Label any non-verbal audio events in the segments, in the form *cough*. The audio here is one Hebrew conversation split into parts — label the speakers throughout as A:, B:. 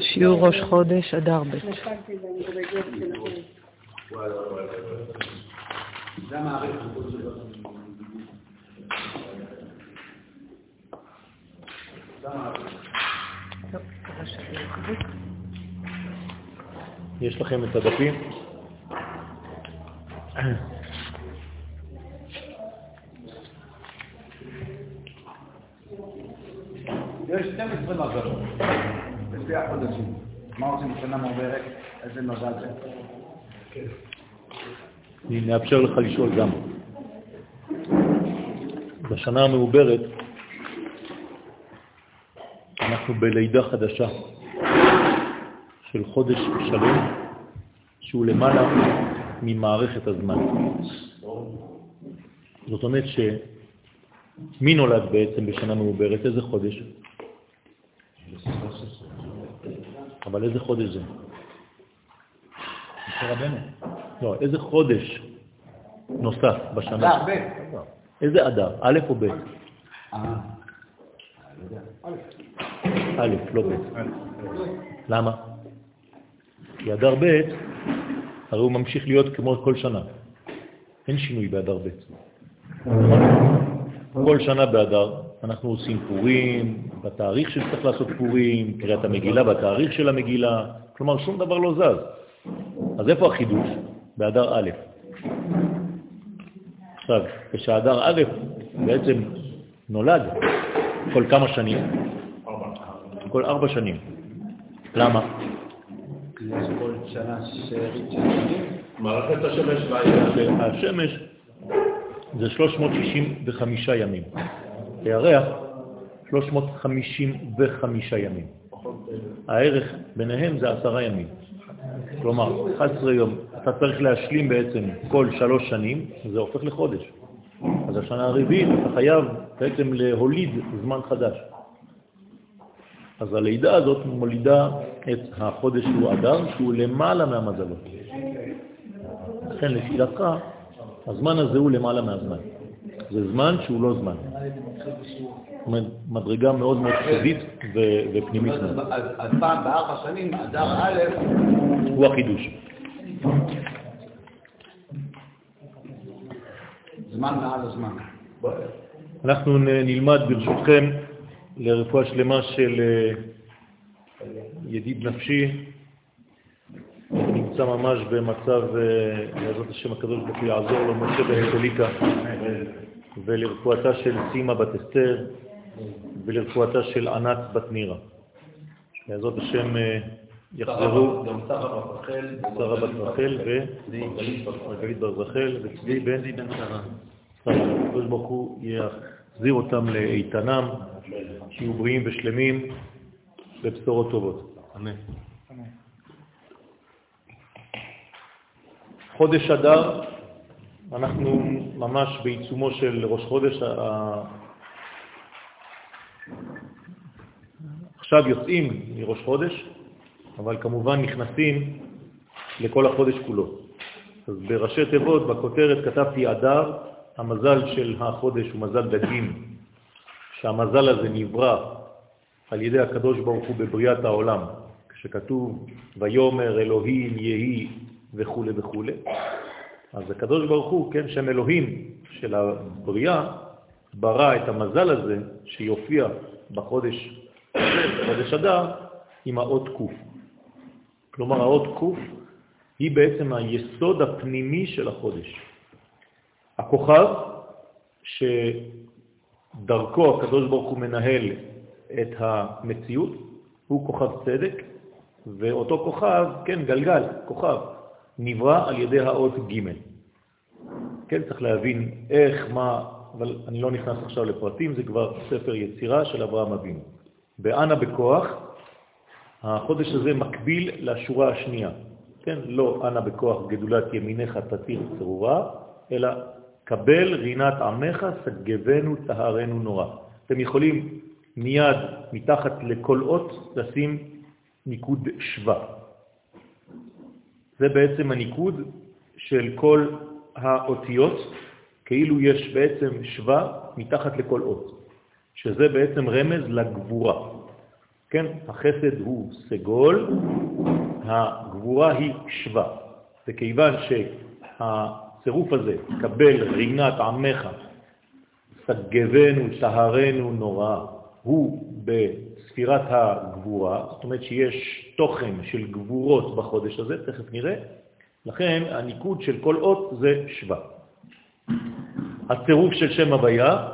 A: שיעור ראש חודש, אדר ב'.
B: יש לכם את הדפים?
C: יש 12 מזלות, לפי החודשים. מה עושים בשנה מעוברת? איזה מזל זה?
B: אני נאפשר לך לשאול גם. בשנה המעוברת אנחנו בלידה חדשה של חודש שלם שהוא למעלה ממערכת הזמן. זאת אומרת שמי נולד בעצם בשנה מעוברת? איזה חודש? אבל איזה חודש זה?
C: משה רבנו.
B: לא, איזה חודש נוסף בשנה?
C: אדר, ב'.
B: איזה אדר? א' או ב'?
C: אה, לא יודע.
B: א', לא ב'. למה? כי אדר ב', הרי הוא ממשיך להיות כמו כל שנה. אין שינוי באדר ב'. כל שנה באדר אנחנו עושים פורים, בתאריך שצריך לעשות פורים, קריאת המגילה בתאריך של המגילה, כלומר שום דבר לא זז. אז איפה החידוש? באדר א'. עכשיו, כשאדר א' בעצם נולד כל כמה שנים? כל ארבע שנים. למה?
C: כל שנה שארית של שנים.
D: מערכת השמש והעיר.
B: השמש זה 365 ימים. הירח 355 ימים. הערך ביניהם זה עשרה ימים. כלומר, 11 יום, אתה צריך להשלים בעצם כל שלוש שנים, זה הופך לחודש. אז השנה הרביעית אתה חייב בעצם להוליד זמן חדש. אז הלידה הזאת מולידה את החודש שהוא אדר, שהוא למעלה מהמזלות. לכן לשיטתך, הזמן הזה הוא למעלה מהזמן. זה זמן שהוא לא זמן. מדרגה מאוד מאוד סודית ופנימית.
C: אז פעם בארבע שנים, אדר א',
B: הוא החידוש.
C: זמן מעל הזמן.
B: אנחנו נלמד ברשותכם לרפואה שלמה של אה, ידיד נפשי, נמצא ממש במצב, אה, בעזרת השם הקדוש ברוך הוא יעזור לו, משה בהרטוליקה, ולרפואתה של סימה בת אסתר, ולרפואתה של ענת בת נירה. בעזרת השם אה, יחזרו
D: גם שרה בת רחל.
B: שרה בת רחל ומרגלית וצבי בן שרה. הקדוש ברוך הוא יחזיר אותם לאיתנם, שיהיו בריאים ושלמים בבשורות טובות. אמן. חודש אדר, אנחנו ממש בעיצומו של ראש חודש. עכשיו יוצאים מראש חודש, אבל כמובן נכנסים לכל החודש כולו. אז בראשי תיבות, בכותרת כתבתי אדר, המזל של החודש הוא מזל דגים, שהמזל הזה נברא על ידי הקדוש ברוך הוא בבריאת העולם, כשכתוב ויומר אלוהים יהי וכו' וכו'. אז הקדוש ברוך הוא, כן, שם אלוהים של הבריאה, ברא את המזל הזה שיופיע בחודש, בחודש אדר, עם האות קוף. כלומר, האות קוף היא בעצם היסוד הפנימי של החודש. הכוכב שדרכו הקדוש ברוך הוא מנהל את המציאות הוא כוכב צדק, ואותו כוכב, כן, גלגל, כוכב, נברא על ידי האות ג'. כן, צריך להבין איך, מה, אבל אני לא נכנס עכשיו לפרטים, זה כבר ספר יצירה של אברהם אבינו. באנה בכוח, החודש הזה מקביל לשורה השנייה. כן, לא אנה בכוח גדולת ימינך תתיר צרורה, אלא קבל רינת עמך סגבנו טהרנו נורא. אתם יכולים מיד מתחת לכל אות לשים ניקוד שווה. זה בעצם הניקוד של כל האותיות, כאילו יש בעצם שווה מתחת לכל אות, שזה בעצם רמז לגבורה. כן, החסד הוא סגול, הגבורה היא שווה. וכיוון שהצירוף הזה, קבל רינת עמך, סגבנו, טהרנו נורא, הוא בספירת הגבורה, זאת אומרת שיש תוכן של גבורות בחודש הזה, תכף נראה, לכן הניקוד של כל אות זה שווה. הצירוף של שם הוויה,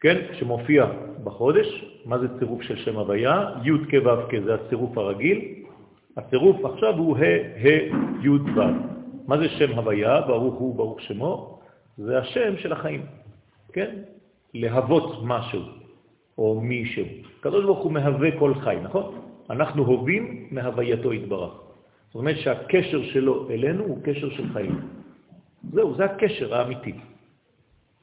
B: כן, שמופיע בחודש, מה זה צירוף של שם הוויה? י' כ' ו' כ' זה הצירוף הרגיל, הצירוף עכשיו הוא ה' ה' י' ו'. מה זה שם הוויה? ברוך הוא, ברוך שמו. זה השם של החיים, כן? להוות משהו או מישהו. הקדוש ברוך הוא מהווה כל חי, נכון? אנחנו הווים מהווייתו יתברך. זאת אומרת שהקשר שלו אלינו הוא קשר של חיים. זהו, זה הקשר האמיתי.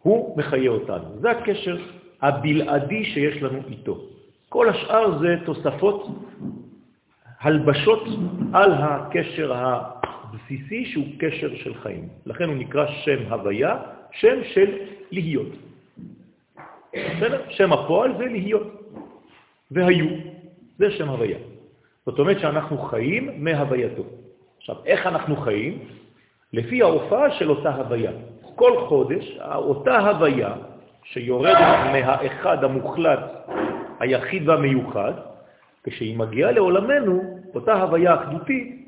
B: הוא מחיה אותנו. זה הקשר הבלעדי שיש לנו איתו. כל השאר זה תוספות, הלבשות על הקשר הבסיסי שהוא קשר של חיים. לכן הוא נקרא שם הוויה, שם של להיות. בסדר? שם הפועל זה להיות. והיו, זה שם הוויה. זאת אומרת שאנחנו חיים מהווייתו. עכשיו, איך אנחנו חיים? לפי ההופעה של אותה הוויה. כל חודש, אותה הוויה שיורדת מהאחד המוחלט, היחיד והמיוחד, כשהיא מגיעה לעולמנו, אותה הוויה אחדותית,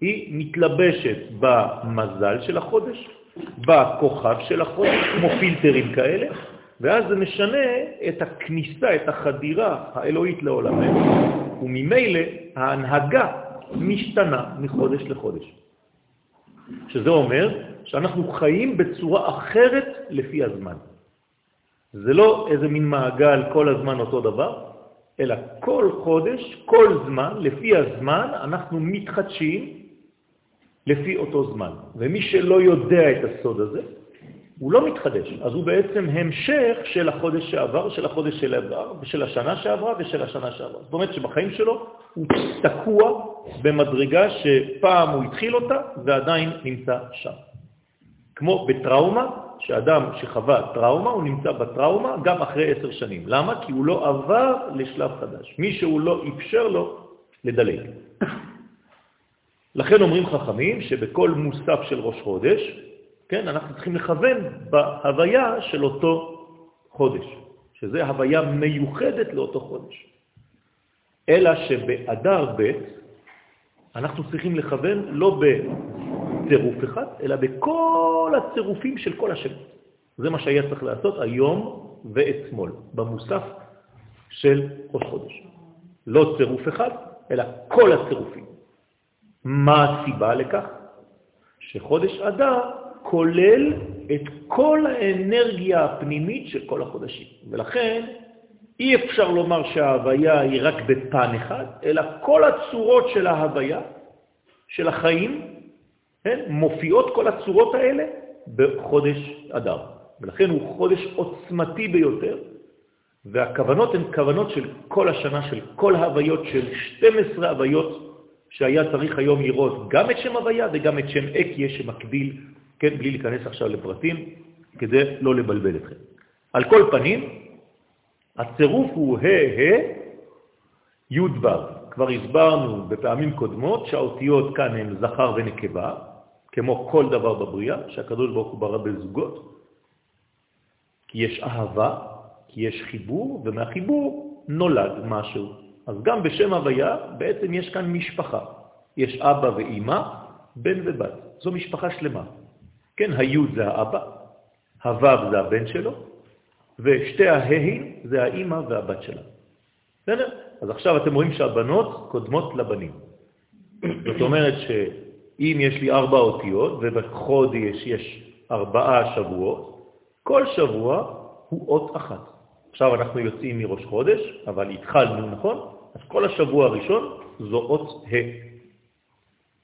B: היא מתלבשת במזל של החודש, בכוכב של החודש, כמו פילטרים כאלה, ואז זה משנה את הכניסה, את החדירה האלוהית לעולמנו, וממילא ההנהגה משתנה מחודש לחודש. שזה אומר שאנחנו חיים בצורה אחרת לפי הזמן. זה לא איזה מין מעגל כל הזמן אותו דבר, אלא כל חודש, כל זמן, לפי הזמן, אנחנו מתחדשים לפי אותו זמן. ומי שלא יודע את הסוד הזה, הוא לא מתחדש, אז הוא בעצם המשך של החודש שעבר, של החודש שעבר, ושל השנה שעברה ושל השנה שעברה. זאת אומרת שבחיים שלו הוא תקוע במדרגה שפעם הוא התחיל אותה ועדיין נמצא שם. כמו בטראומה, שאדם שחווה טראומה, הוא נמצא בטראומה גם אחרי עשר שנים. למה? כי הוא לא עבר לשלב חדש. מי שהוא לא אפשר לו לדלג. לכן אומרים חכמים שבכל מוסף של ראש חודש, כן, אנחנו צריכים לכוון בהוויה של אותו חודש, שזה הוויה מיוחדת לאותו חודש. אלא שבאדר ב' אנחנו צריכים לכוון לא צירוף אחד, אלא בכל הצירופים של כל השם. זה מה שהיה צריך לעשות היום ואתמול, במוסף של ראש חודש. לא צירוף אחד, אלא כל הצירופים. מה הסיבה לכך? שחודש אדר כולל את כל האנרגיה הפנימית של כל החודשים. ולכן אי אפשר לומר שההוויה היא רק בפן אחד, אלא כל הצורות של ההוויה, של החיים, כן? מופיעות כל הצורות האלה בחודש אדר. ולכן הוא חודש עוצמתי ביותר, והכוונות הן כוונות של כל השנה, של כל ההוויות, של 12 הוויות שהיה צריך היום לראות גם את שם הוויה וגם את שם אקיה שמקביל, כן, בלי להיכנס עכשיו לפרטים, כדי לא לבלבל אתכם. על כל פנים, הצירוף הוא ה' ה' י'. כבר הסברנו בפעמים קודמות שהאותיות כאן הן זכר ונקבה, כמו כל דבר בבריאה, שהקדוש ברוך הוא ברא בזוגות, כי יש אהבה, כי יש חיבור, ומהחיבור נולד משהו. אז גם בשם הוויה בעצם יש כאן משפחה. יש אבא ואימא, בן ובת. זו משפחה שלמה. כן, היוד זה האבא, הוו זה הבן שלו, ושתי ההים זה האימא והבת שלה. בסדר? אז עכשיו אתם רואים שהבנות קודמות לבנים. זאת אומרת ש... אם יש לי ארבע אותיות, ובחודש יש ארבעה שבועות, כל שבוע הוא אות אחת. עכשיו אנחנו יוצאים מראש חודש, אבל התחלנו, נכון? אז כל השבוע הראשון זו אות ה'.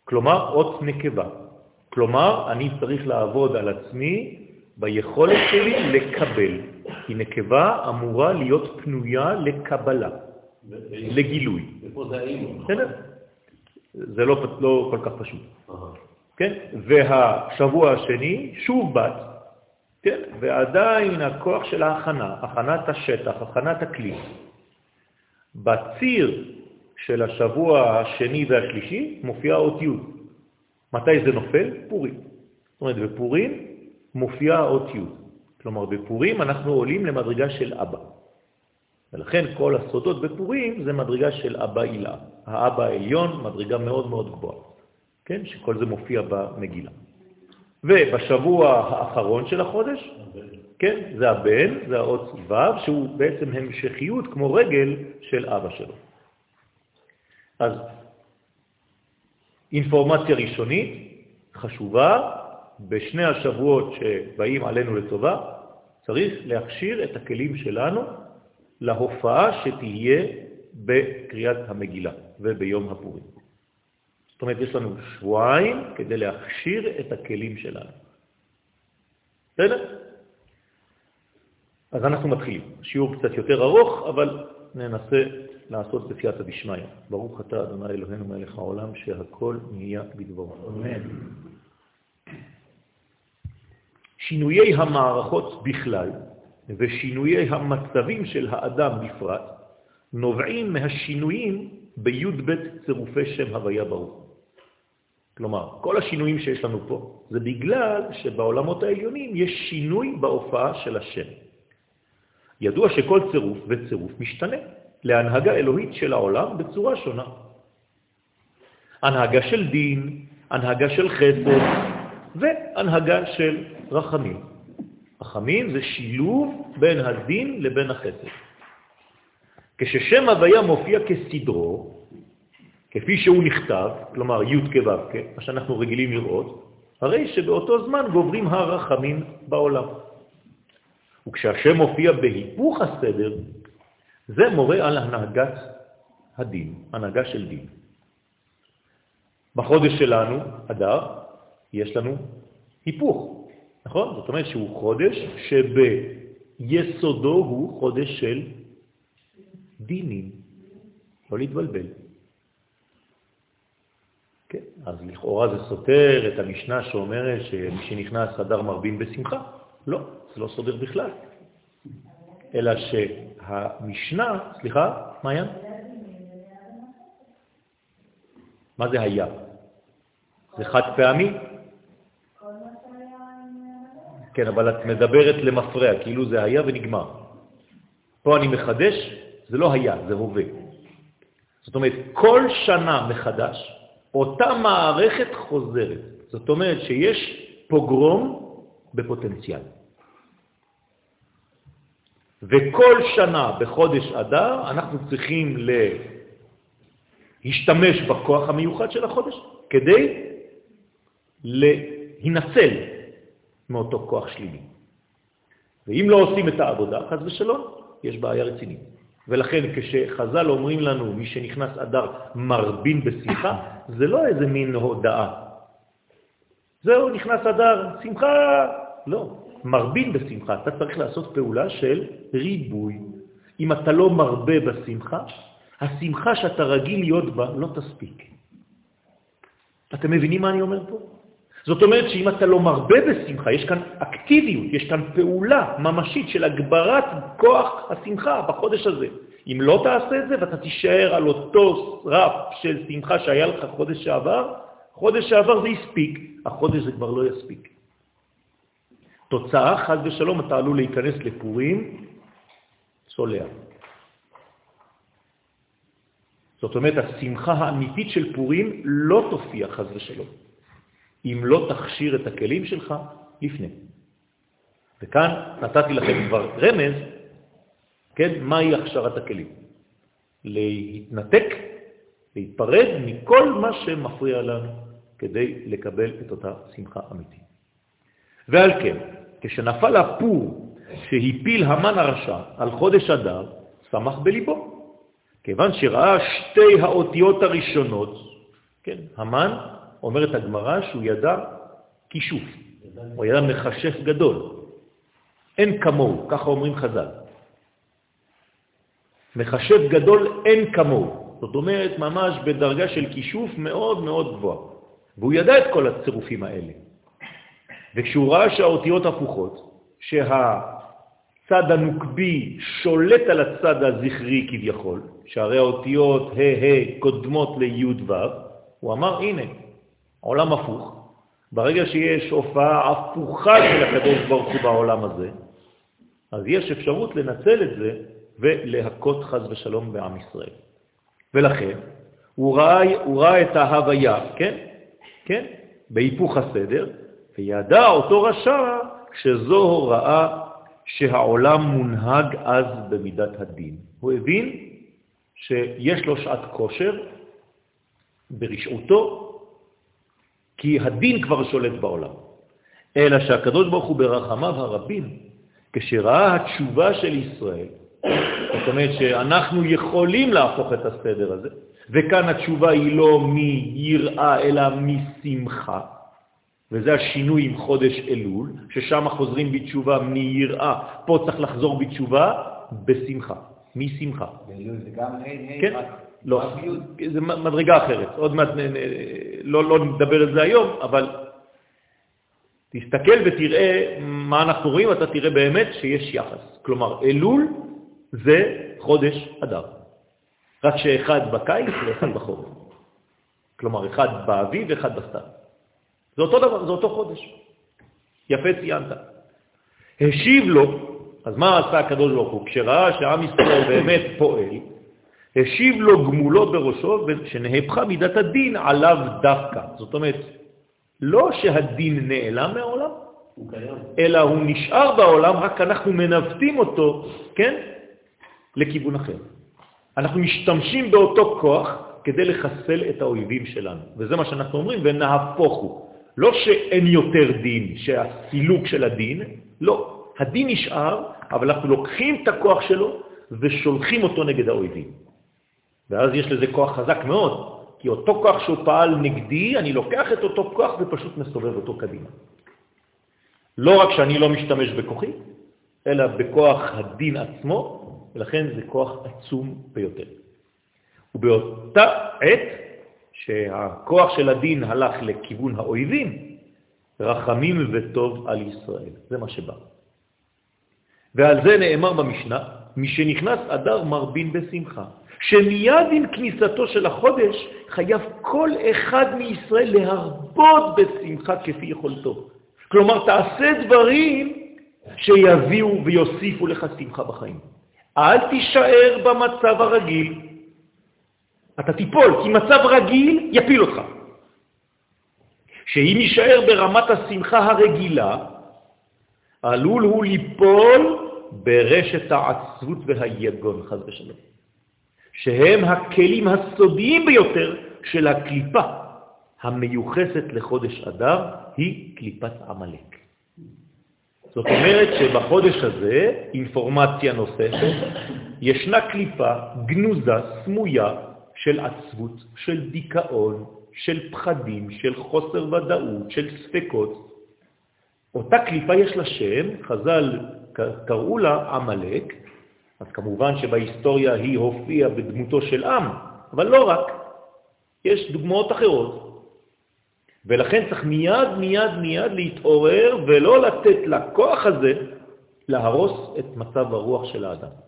B: כלומר, אות נקבה. כלומר, אני צריך לעבוד על עצמי ביכולת שלי לקבל, כי נקבה אמורה להיות פנויה לקבלה, לגילוי.
D: איפה זה האימא?
B: בסדר? זה לא, לא כל כך פשוט. כן? והשבוע השני, שוב בת, כן? ועדיין הכוח של ההכנה, הכנת השטח, הכנת הכלי. בציר של השבוע השני והשלישי מופיעה אות י'. מתי זה נופל? פורים. זאת אומרת, בפורים מופיעה אות י'. כלומר, בפורים אנחנו עולים למדרגה של אבא. ולכן כל הסודות בפורים זה מדרגה של אבא הילה. האבא העליון, מדרגה מאוד מאוד גבוהה. כן? שכל זה מופיע במגילה. ובשבוע האחרון של החודש, כן, זה הבן, זה האות ו', שהוא בעצם המשכיות כמו רגל של אבא שלו. אז אינפורמציה ראשונית חשובה, בשני השבועות שבאים עלינו לטובה, צריך להכשיר את הכלים שלנו להופעה שתהיה בקריאת המגילה וביום הפורים. זאת אומרת, יש לנו שבועיים כדי להכשיר את הכלים שלנו. בסדר? אז אנחנו מתחילים. שיעור קצת יותר ארוך, אבל ננסה לעשות בסייעתא דשמיא. ברוך אתה, אדוני אלוהינו מלך העולם, שהכל נהיה בדברו. אמן. שינויי המערכות בכלל ושינויי המצבים של האדם בפרט נובעים מהשינויים בי"ב צירופי שם הוויה ברוך. כלומר, כל השינויים שיש לנו פה זה בגלל שבעולמות העליונים יש שינוי בהופעה של השם. ידוע שכל צירוף וצירוף משתנה להנהגה אלוהית של העולם בצורה שונה. הנהגה של דין, הנהגה של חסד והנהגה של רחמים. רחמים זה שילוב בין הדין לבין החסד. כששם הוויה מופיע כסדרו, כפי שהוא נכתב, כלומר י' כו' מה שאנחנו רגילים לראות, הרי שבאותו זמן גוברים הרחמים בעולם. וכשהשם מופיע בהיפוך הסדר, זה מורה על הנהגת הדין, הנהגה של דין. בחודש שלנו, אדר, יש לנו היפוך, נכון? זאת אומרת שהוא חודש שביסודו הוא חודש של דינים, לא להתבלבל. כן, אז לכאורה זה סותר את המשנה שאומרת שמי שנכנס אדר מרבים בשמחה. לא, זה לא סודר בכלל. אלא שהמשנה, סליחה, מה היה? מה זה היה? זה חד פעמי? כן, אבל את מדברת למפרע, כאילו זה היה ונגמר. פה אני מחדש, זה לא היה, זה הווה. זאת אומרת, כל שנה מחדש, אותה מערכת חוזרת. זאת אומרת שיש פוגרום בפוטנציאל. וכל שנה בחודש אדר אנחנו צריכים להשתמש בכוח המיוחד של החודש כדי להינצל מאותו כוח שלילי. ואם לא עושים את העבודה, חז ושלום, יש בעיה רצינית. ולכן כשחז"ל אומרים לנו, מי שנכנס אדר מרבין בשמחה, זה לא איזה מין הודעה. זהו, נכנס אדר, שמחה. לא, מרבין בשמחה, אתה צריך לעשות פעולה של ריבוי. אם אתה לא מרבה בשמחה, השמחה שאתה רגיל להיות בה לא תספיק. אתם מבינים מה אני אומר פה? זאת אומרת שאם אתה לא מרבה בשמחה, יש כאן אקטיביות, יש כאן פעולה ממשית של הגברת כוח השמחה בחודש הזה. אם לא תעשה את זה ואתה תישאר על אותו רף של שמחה שהיה לך חודש שעבר, חודש שעבר זה הספיק, החודש זה כבר לא יספיק. תוצאה, חז ושלום, אתה עלול להיכנס לפורים צולע. זאת אומרת, השמחה האמיתית של פורים לא תופיע, חז ושלום, אם לא תכשיר את הכלים שלך לפני. וכאן נתתי לכם כבר רמז, כן, מהי הכשרת הכלים? להתנתק, להתפרד מכל מה שמפריע לנו כדי לקבל את אותה שמחה אמיתית. ועל כן, כשנפל הפור שהפיל המן הרשע על חודש אדר, שמח בליבו. כיוון שראה שתי האותיות הראשונות, כן, המן, אומרת הגמרא שהוא ידע כישוף, הוא ידע מחשף גדול. אין כמוהו, ככה אומרים חז"ל. מחשב גדול אין כמוהו. זאת אומרת, ממש בדרגה של כישוף מאוד מאוד גבוה. והוא ידע את כל הצירופים האלה. וכשהוא ראה שהאותיות הפוכות, שהכלים הצד הנוקבי שולט על הצד הזכרי כביכול, שהרי האותיות ה' ה' קודמות לי' ו', הוא אמר, הנה, עולם הפוך. ברגע שיש הופעה הפוכה של הקדוש ברוך הוא בעולם הזה, אז יש אפשרות לנצל את זה ולהכות חז ושלום בעם ישראל. ולכן, הוא ראה, הוא ראה את ההוויה, כן? כן? בהיפוך הסדר, וידע אותו רשע שזו הוראה שהעולם מונהג אז במידת הדין. הוא הבין שיש לו שעת כושר ברשעותו, כי הדין כבר שולט בעולם. אלא שהקדוש ברוך הוא ברחמיו הרבים, כשראה התשובה של ישראל, זאת אומרת שאנחנו יכולים להפוך את הסדר הזה, וכאן התשובה היא לא מיראה אלא משמחה, וזה השינוי עם חודש אלול, ששם חוזרים בתשובה מיראה, פה צריך לחזור בתשובה בשמחה, משמחה.
C: באלול זה גם ה'
B: כן, לא. זה מדרגה אחרת, עוד מעט לא, לא נדבר על זה היום, אבל תסתכל ותראה מה אנחנו רואים, אתה תראה באמת שיש יחס. כלומר, אלול זה חודש אדר, רק שאחד בקיץ ואחד בחורף. כלומר, אחד באביב ואחד בסתיו. זה אותו דבר, זה אותו חודש. יפה ציינת. השיב לו, אז מה עשה הקדוש ברוך הוא? כשראה שעם ישראל באמת פועל, השיב לו גמולו בראשו, שנהפכה מידת הדין עליו דווקא. זאת אומרת, לא שהדין נעלם מהעולם,
D: הוא קיים.
B: אלא הוא נשאר בעולם, רק אנחנו מנווטים אותו, כן, לכיוון אחר. אנחנו משתמשים באותו כוח כדי לחסל את האויבים שלנו. וזה מה שאנחנו אומרים, ונהפוך הוא. לא שאין יותר דין, שהסילוק של הדין, לא. הדין נשאר, אבל אנחנו לוקחים את הכוח שלו ושולחים אותו נגד האויבים. ואז יש לזה כוח חזק מאוד, כי אותו כוח שהוא פעל נגדי, אני לוקח את אותו כוח ופשוט מסובב אותו קדימה. לא רק שאני לא משתמש בכוחי, אלא בכוח הדין עצמו, ולכן זה כוח עצום ביותר. ובאותה עת שהכוח של הדין הלך לכיוון האויבים, רחמים וטוב על ישראל. זה מה שבא. ועל זה נאמר במשנה, משנכנס אדר מרבין בשמחה, שמיד עם כניסתו של החודש חייב כל אחד מישראל להרבות בשמחה כפי יכולתו. כלומר, תעשה דברים שיביאו ויוסיפו לך שמחה בחיים. אל תישאר במצב הרגיל. אתה תיפול, כי מצב רגיל יפיל אותך. שאם יישאר ברמת השמחה הרגילה, עלול הוא ליפול ברשת העצבות והיגון, חז ושלום, שהם הכלים הסודיים ביותר של הקליפה המיוחסת לחודש אדר, היא קליפת עמלק. זאת אומרת שבחודש הזה, אינפורמציה נוספת, ישנה קליפה גנוזה, סמויה, של עצבות, של דיכאון, של פחדים, של חוסר ודאות, של ספקות. אותה קליפה יש לה שם, חז"ל קראו לה עמלק, אז כמובן שבהיסטוריה היא הופיעה בדמותו של עם, אבל לא רק, יש דוגמאות אחרות. ולכן צריך מיד מיד מיד להתעורר ולא לתת לכוח הזה להרוס את מצב הרוח של האדם.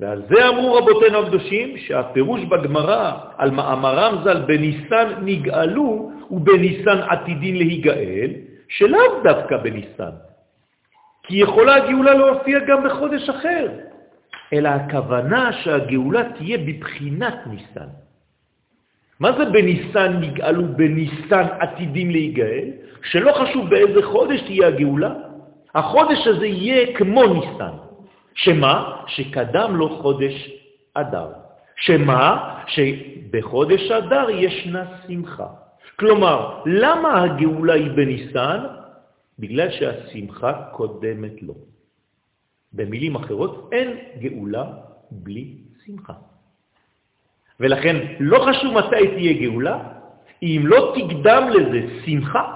B: ועל זה אמרו רבותינו הקדושים שהפירוש בגמרא על מאמרם ז"ל בניסן נגאלו ובניסן עתידין להיגאל, שלאו דווקא בניסן. כי יכולה הגאולה להופיע גם בחודש אחר, אלא הכוונה שהגאולה תהיה בבחינת ניסן. מה זה בניסן נגאלו בניסן עתידים להיגאל? שלא חשוב באיזה חודש תהיה הגאולה, החודש הזה יהיה כמו ניסן. שמה? שקדם לו חודש אדר. שמה? שבחודש אדר ישנה שמחה. כלומר, למה הגאולה היא בניסן? בגלל שהשמחה קודמת לו. במילים אחרות, אין גאולה בלי שמחה. ולכן לא חשוב מתי תהיה גאולה, אם לא תקדם לזה שמחה,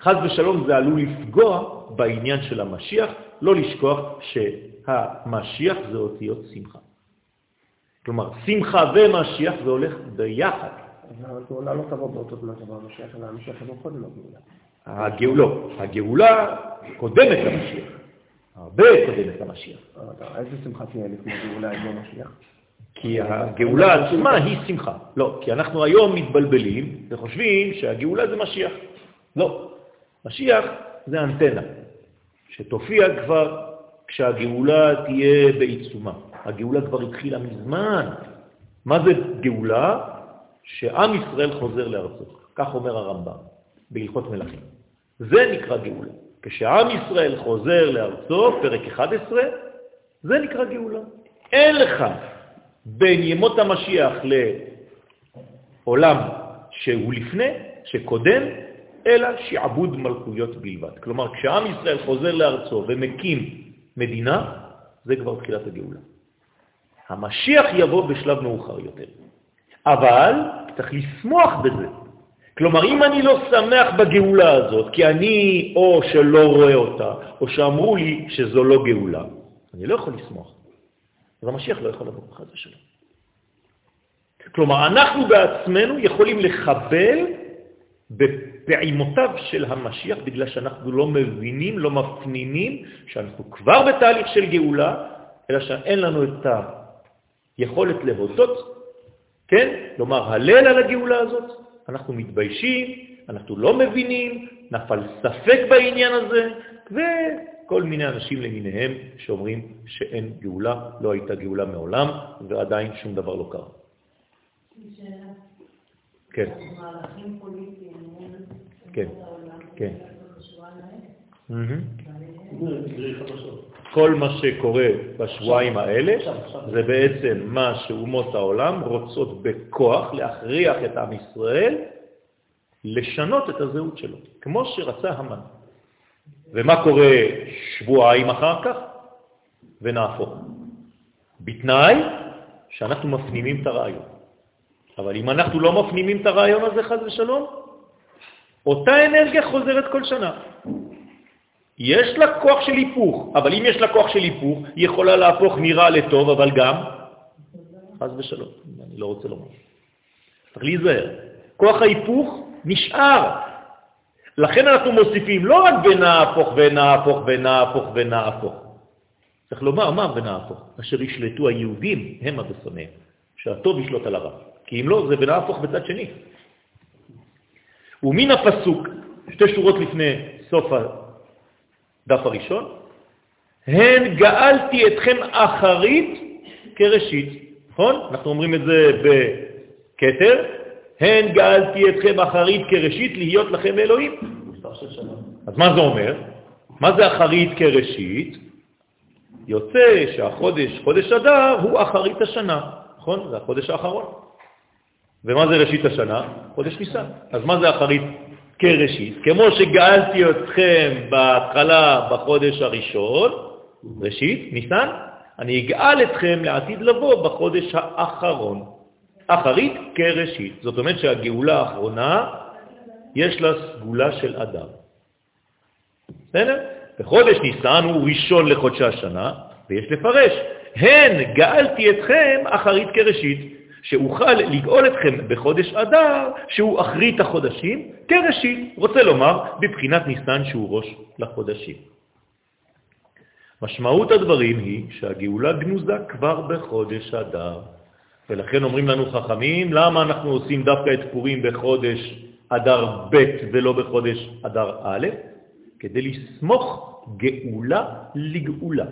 B: חז ושלום זה עלול לפגוע בעניין של המשיח, לא לשכוח שהמשיח זה אותיות שמחה. כלומר, שמחה ומשיח זה הולך ביחד.
E: אבל הגאולה לא תבוא באותו זמן תבוא המשיח, אלא המשיח יבוא קודם לגאולה.
B: הגאולה, הגאולה קודמת למשיח. הרבה המשיח.
E: אבל איזה שמחה תהיה לפני גאולה אם לא משיח?
B: כי הגאולה עצמה היא שמחה. לא, כי אנחנו היום מתבלבלים וחושבים שהגאולה זה משיח. לא, משיח זה אנטנה, שתופיע כבר כשהגאולה תהיה בעיצומה. הגאולה כבר התחילה מזמן. מה זה גאולה? שעם ישראל חוזר לארצו. כך אומר הרמב"ם בהלכות מלכים. זה נקרא גאולה. כשעם ישראל חוזר לארצו, פרק 11, זה נקרא גאולה. אין לך בין ימות המשיח לעולם שהוא לפני, שקודם, אלא שעבוד מלכויות בלבד. כלומר, כשעם ישראל חוזר לארצו ומקים מדינה, זה כבר תחילת הגאולה. המשיח יבוא בשלב מאוחר יותר. אבל צריך לשמוח בזה. כלומר, אם אני לא שמח בגאולה הזאת, כי אני או שלא רואה אותה, או שאמרו לי שזו לא גאולה, אני לא יכול לשמוח. אז המשיח לא יכול לבוא בחז ושלום. כלומר, אנחנו בעצמנו יכולים לחבל בפעימותיו של המשיח, בגלל שאנחנו לא מבינים, לא מפנימים, שאנחנו כבר בתהליך של גאולה, אלא שאין לנו את היכולת להודות, כן? לומר הלל על הגאולה הזאת, אנחנו מתביישים, אנחנו לא מבינים, נפל ספק בעניין הזה, וכל מיני אנשים למיניהם שאומרים שאין גאולה, לא הייתה גאולה מעולם, ועדיין שום דבר לא קרה. כן. כן, כן. כל מה שקורה בשבועיים האלה זה בעצם מה שאומות העולם רוצות בכוח להכריח את עם ישראל לשנות את הזהות שלו, כמו שרצה המן. ומה קורה שבועיים אחר כך? ונהפוך. בתנאי שאנחנו מפנימים את הרעיון. אבל אם אנחנו לא מפנימים את הרעיון הזה, חז ושלום, אותה אנרגיה חוזרת כל שנה. יש לה כוח של היפוך, אבל אם יש לה כוח של היפוך, היא יכולה להפוך נראה לטוב, אבל גם חז ושלום. אני לא רוצה לומר. צריך להיזהר. כוח ההיפוך נשאר. לכן אנחנו מוסיפים לא רק ונהפוך ונהפוך ונהפוך ונהפוך. צריך לומר מה ונהפוך? אשר ישלטו היהודים הם הבשונאים, שהטוב ישלוט על הרע. כי אם לא, זה ונהפוך בצד שני. ומן הפסוק, שתי שורות לפני סוף הדף הראשון, הן גאלתי אתכם אחרית כראשית. נכון? אנחנו אומרים את זה בכתר, הן גאלתי אתכם אחרית כראשית להיות לכם אלוהים. אז מה זה אומר? מה זה אחרית כראשית? יוצא שהחודש, חודש אדר, הוא אחרית השנה, נכון? זה החודש האחרון. ומה זה ראשית השנה? חודש ניסן. אז מה זה אחרית כראשית? כמו שגאלתי אתכם בהתחלה בחודש הראשון, ראשית, ניסן, אני אגאל אתכם לעתיד לבוא בחודש האחרון. אחרית כראשית. זאת אומרת שהגאולה האחרונה, יש לה סגולה של אדם. בסדר? בחודש ניסן הוא ראשון לחודשי השנה, ויש לפרש, הן גאלתי אתכם אחרית כראשית. שאוכל לגאול אתכם בחודש אדר, שהוא אחרית החודשים, כראשית, רוצה לומר, בבחינת ניסן שהוא ראש לחודשים. משמעות הדברים היא שהגאולה גנוזה כבר בחודש אדר. ולכן אומרים לנו חכמים, למה אנחנו עושים דווקא את פורים בחודש אדר ב' ולא בחודש אדר א'? כדי לסמוך גאולה לגאולה.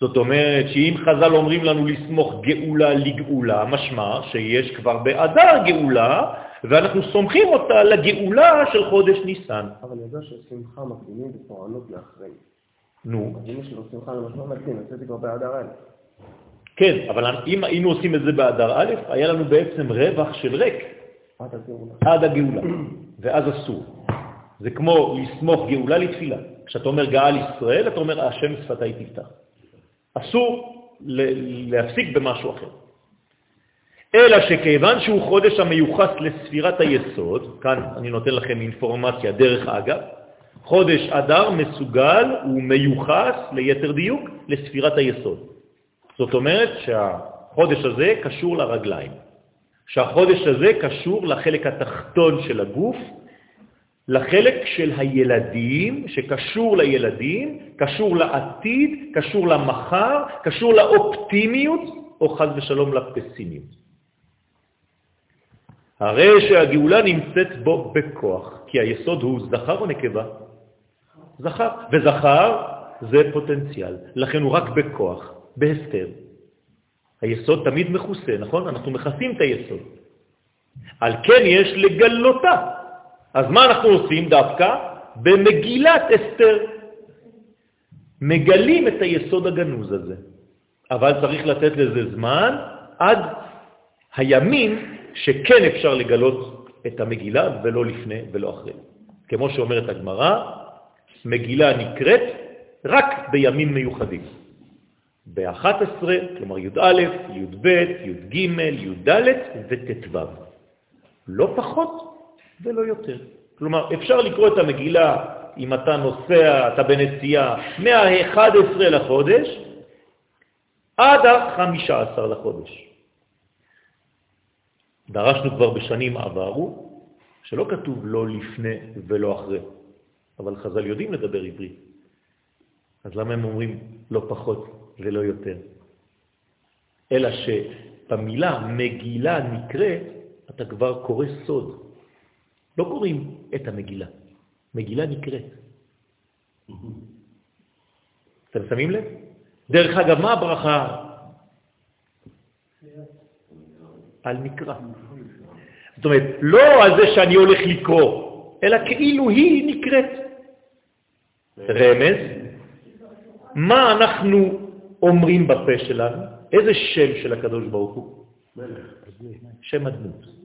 B: זאת אומרת שאם חז"ל אומרים לנו לסמוך גאולה לגאולה, משמע שיש כבר באדר גאולה, ואנחנו סומכים אותה לגאולה של חודש ניסן.
E: אבל ידוע ששמחה מקדימים ופורענות מאחרים.
B: נו.
E: אז אם יש לו שמחה למשמע מקדים, אז זה כבר באדר א'.
B: כן, אבל אם היינו עושים את זה באדר א', היה לנו בעצם רווח של ריק
E: עד הגאולה.
B: עד הגאולה, ואז אסור. זה כמו לסמוך גאולה לתפילה. כשאתה אומר גאל ישראל, אתה אומר, השם שפתי תפתח. אסור להפסיק במשהו אחר. אלא שכיוון שהוא חודש המיוחס לספירת היסוד, כאן אני נותן לכם אינפורמציה דרך אגב, חודש אדר מסוגל ומיוחס ליתר דיוק לספירת היסוד. זאת אומרת שהחודש הזה קשור לרגליים, שהחודש הזה קשור לחלק התחתון של הגוף, לחלק של הילדים, שקשור לילדים, קשור לעתיד, קשור למחר, קשור לאופטימיות, או חז ושלום לפסימיות. הרי שהגאולה נמצאת בו בכוח, כי היסוד הוא זכר או נקבה? זכר. וזכר זה פוטנציאל, לכן הוא רק בכוח, בהסתר. היסוד תמיד מכוסה, נכון? אנחנו מכסים את היסוד. על כן יש לגלותה. אז מה אנחנו עושים דווקא? במגילת אסתר. מגלים את היסוד הגנוז הזה. אבל צריך לתת לזה זמן עד הימים שכן אפשר לגלות את המגילה ולא לפני ולא אחרי. כמו שאומרת הגמרא, מגילה נקראת רק בימים מיוחדים. ב-11, כלומר י"א, י"ב, י"ג, י"ד וט"ו. לא פחות ולא יותר. כלומר, אפשר לקרוא את המגילה אם אתה נוסע, אתה בנסיעה, מה-11 לחודש עד ה-15 לחודש. דרשנו כבר בשנים עברו, שלא כתוב לא לפני ולא אחרי, אבל חז"ל יודעים לדבר עברית. אז למה הם אומרים לא פחות ולא יותר? אלא שבמילה מגילה נקראת, אתה כבר קורא סוד. לא קוראים את המגילה, מגילה נקראת. אתם שמים לב? דרך אגב, מה הברכה על מקרא. זאת אומרת, לא על זה שאני הולך לקרוא, אלא כאילו היא נקראת. רמז, מה אנחנו אומרים בפה שלנו? איזה שם של הקדוש ברוך הוא? שם הדמות.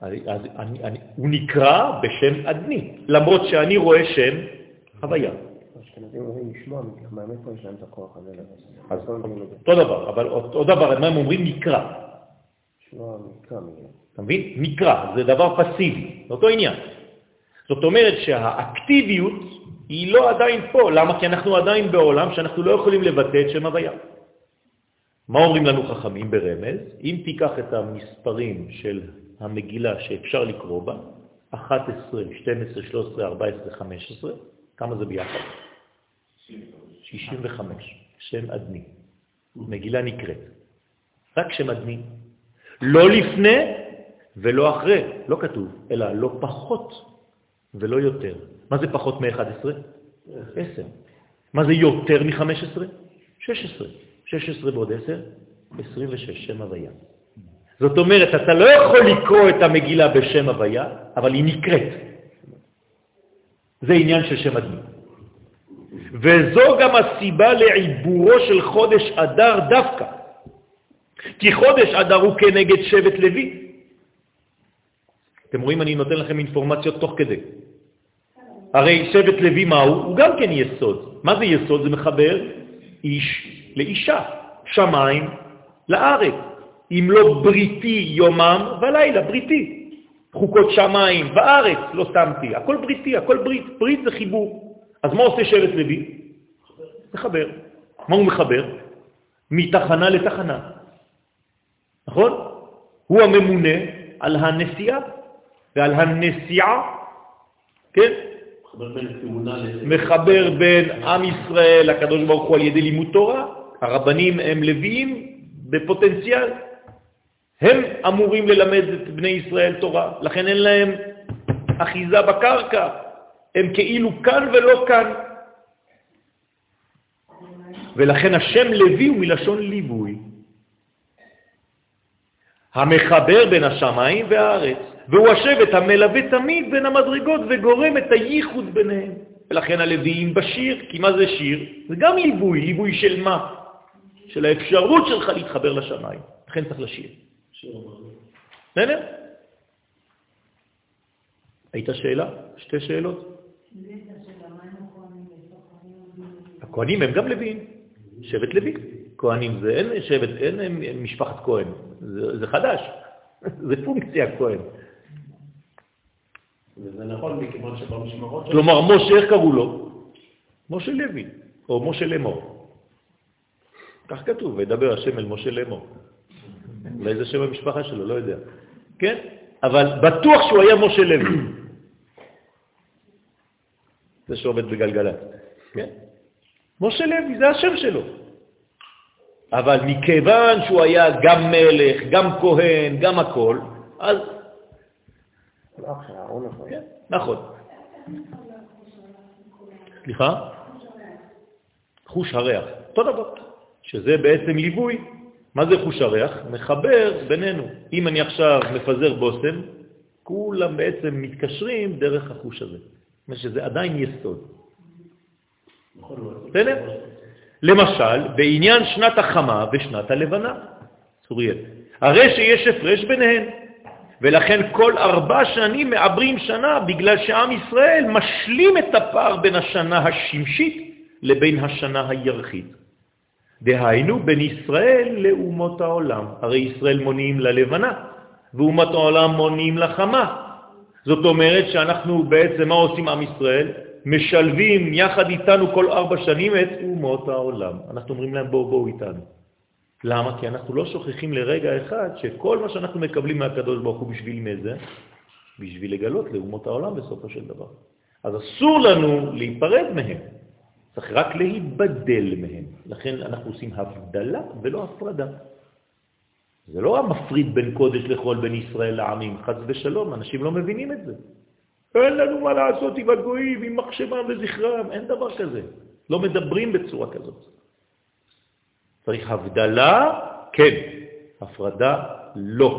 B: אז אני, אני, הוא נקרא בשם אדני, למרות שאני רואה שם הוויה. אז אותו דבר, אבל אותו דבר, מה הם אומרים? נקרא. אתה מבין? נקרא, זה דבר פסיבי, זה אותו עניין. זאת אומרת שהאקטיביות היא לא עדיין פה. למה? כי אנחנו עדיין בעולם שאנחנו לא יכולים לבטא את שם הוויה. מה אומרים לנו חכמים ברמז? אם תיקח את המספרים של המגילה שאפשר לקרוא בה, 11, 12, 13, 14, 15, כמה זה ביחד? 65, שם אדני. מגילה נקראת. רק שם אדני. לא לפני ולא אחרי, לא כתוב, אלא לא פחות ולא יותר. מה זה פחות מ-11? 10. מה זה יותר מ-15? 16. 16 ועוד 10? 26, שם הוויה. זאת אומרת, אתה לא יכול לקרוא את המגילה בשם הוויה, אבל היא נקראת. זה עניין של שם אדמי. וזו גם הסיבה לעיבורו של חודש אדר דווקא. כי חודש אדר הוא כנגד שבט לוי. אתם רואים, אני נותן לכם אינפורמציות תוך כדי. הרי שבט לוי מהו? הוא גם כן יסוד. מה זה יסוד? זה מחבר איש לאישה, שמיים לארץ. אם לא בריתי יומם ולילה, בריתי. חוקות שמיים וארץ, לא שמתי, הכל בריתי, הכל ברית, ברית זה חיבור. אז מה עושה שבט לוי? מחבר. מה הוא מחבר? מתחנה לתחנה. נכון? הוא הממונה על הנסיעה ועל הנסיעה, כן? מחבר בין עם ישראל, הקדוש ברוך הוא, על ידי לימוד תורה, הרבנים הם לוויים בפוטנציאל, הם אמורים ללמד את בני ישראל תורה, לכן אין להם אחיזה בקרקע, הם כאילו כאן ולא כאן. ולכן השם לוי הוא מלשון ליווי, המחבר בין השמיים והארץ, והוא השבט המלווה תמיד בין המדרגות וגורם את הייחוד ביניהם. ולכן הלוויים בשיר, כי מה זה שיר? זה גם ליווי, ליווי של מה? של האפשרות שלך להתחבר לשמיים. לכן צריך לשיר. בסדר? הייתה שאלה? שתי שאלות? הכהנים הם גם לוויים, שבט לוי. כהנים זה אין שבט, אין, משפחת כהן, זה, זה חדש, *laughs* זה פונקציה כהן.
D: וזה נכון מכיוון שבמשמרות...
B: כלומר, משה, איך קראו לו? משה לוי, או משה לאמור. כך כתוב, וידבר השם אל משה לאמור. אולי זה שם המשפחה שלו, לא יודע. כן? אבל בטוח שהוא היה משה לוי. זה שעובד בגלגלת. כן? משה לוי, זה השם שלו. אבל מכיוון שהוא היה גם מלך, גם כהן, גם הכל, אז... כן, נכון. סליחה? חוש הריח, אותו דבר, שזה בעצם ליווי. מה זה חוש הריח? מחבר בינינו. אם אני עכשיו מפזר בושם, כולם בעצם מתקשרים דרך החוש הזה. זאת אומרת שזה עדיין יסוד. בסדר? למשל, בעניין שנת החמה ושנת הלבנה, צוריאל, הרי שיש הפרש ביניהן, ולכן כל ארבע שנים מעברים שנה, בגלל שעם ישראל משלים את הפער בין השנה השמשית לבין השנה הירחית. דהיינו, בין ישראל לאומות העולם. הרי ישראל מונים ללבנה, ואומות העולם מונים לחמה. זאת אומרת שאנחנו בעצם, מה עושים עם ישראל? משלבים יחד איתנו כל ארבע שנים את אומות העולם. אנחנו אומרים להם בואו בואו איתנו. למה? כי אנחנו לא שוכחים לרגע אחד שכל מה שאנחנו מקבלים מהקדוש ברוך הוא בשביל מי זה? בשביל לגלות לאומות העולם בסופו של דבר. אז אסור לנו להיפרד מהם, צריך רק להיבדל מהם. לכן אנחנו עושים הבדלה ולא הפרדה. זה לא המפריד בין קודש לחול בין ישראל לעמים, חז ושלום, אנשים לא מבינים את זה. אין לנו מה לעשות עם הגויים, עם מחשבם וזכרם, אין דבר כזה. לא מדברים בצורה כזאת. צריך הבדלה, כן, הפרדה, לא.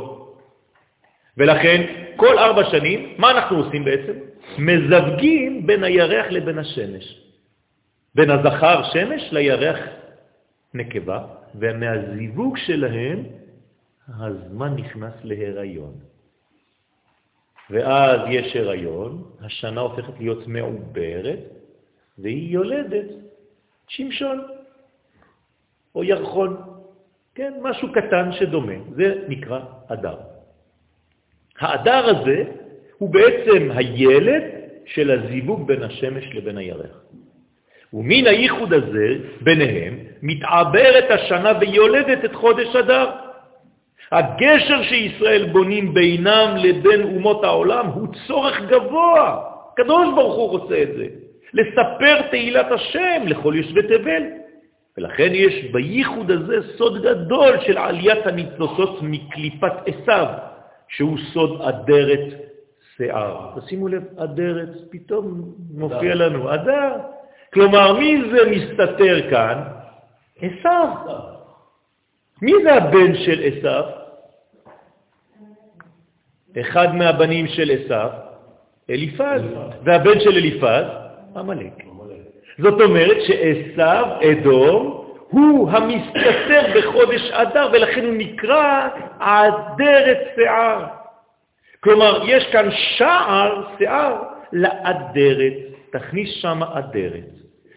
B: ולכן, כל ארבע שנים, מה אנחנו עושים בעצם? מזווגים בין הירח לבין השמש. בין הזכר שמש לירח נקבה, ומהזיווג שלהם הזמן נכנס להיריון. ואז יש הריון, השנה הופכת להיות מעוברת, והיא יולדת שמשון או ירחון, כן, משהו קטן שדומה, זה נקרא אדר. האדר הזה הוא בעצם הילד של הזיווג בין השמש לבין הירח. ומן הייחוד הזה ביניהם מתעברת השנה ויולדת את חודש אדר. הגשר שישראל בונים בינם לבין אומות העולם הוא צורך גבוה. קדוש ברוך הוא רוצה את זה. לספר תהילת השם לכל יושבי תבל. ולכן יש בייחוד הזה סוד גדול של עליית הניצוצות מקליפת עשיו, שהוא סוד אדרת שיער. תשימו לב, אדרת, פתאום מופיע לנו, אדר. כלומר, מי זה מסתתר כאן? עשיו. מי זה הבן של עשיו? אחד מהבנים של עשיו, אליפז, והבן של אליפז, עמלק. זאת אומרת שעשיו, אדום, הוא המסתתר בחודש אדר, ולכן הוא נקרא עדרת שיער. כלומר, יש כאן שער, שיער, לאדרת, תכניס שם אדרת.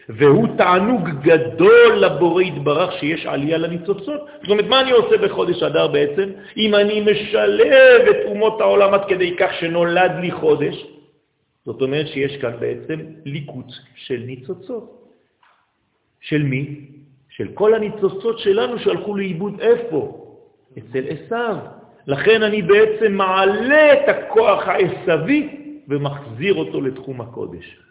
B: והוא תענוג גדול לבורא יתברך שיש עלייה לניצוצות. זאת אומרת, מה אני עושה בחודש אדר בעצם? אם אני משלב את אומות העולם עד כדי כך שנולד לי חודש, זאת אומרת שיש כאן בעצם ליקוץ של ניצוצות. של מי? של כל הניצוצות שלנו שהלכו לאיבוד איפה? אצל עשיו. לכן אני בעצם מעלה את הכוח העשבי ומחזיר אותו לתחום הקודש.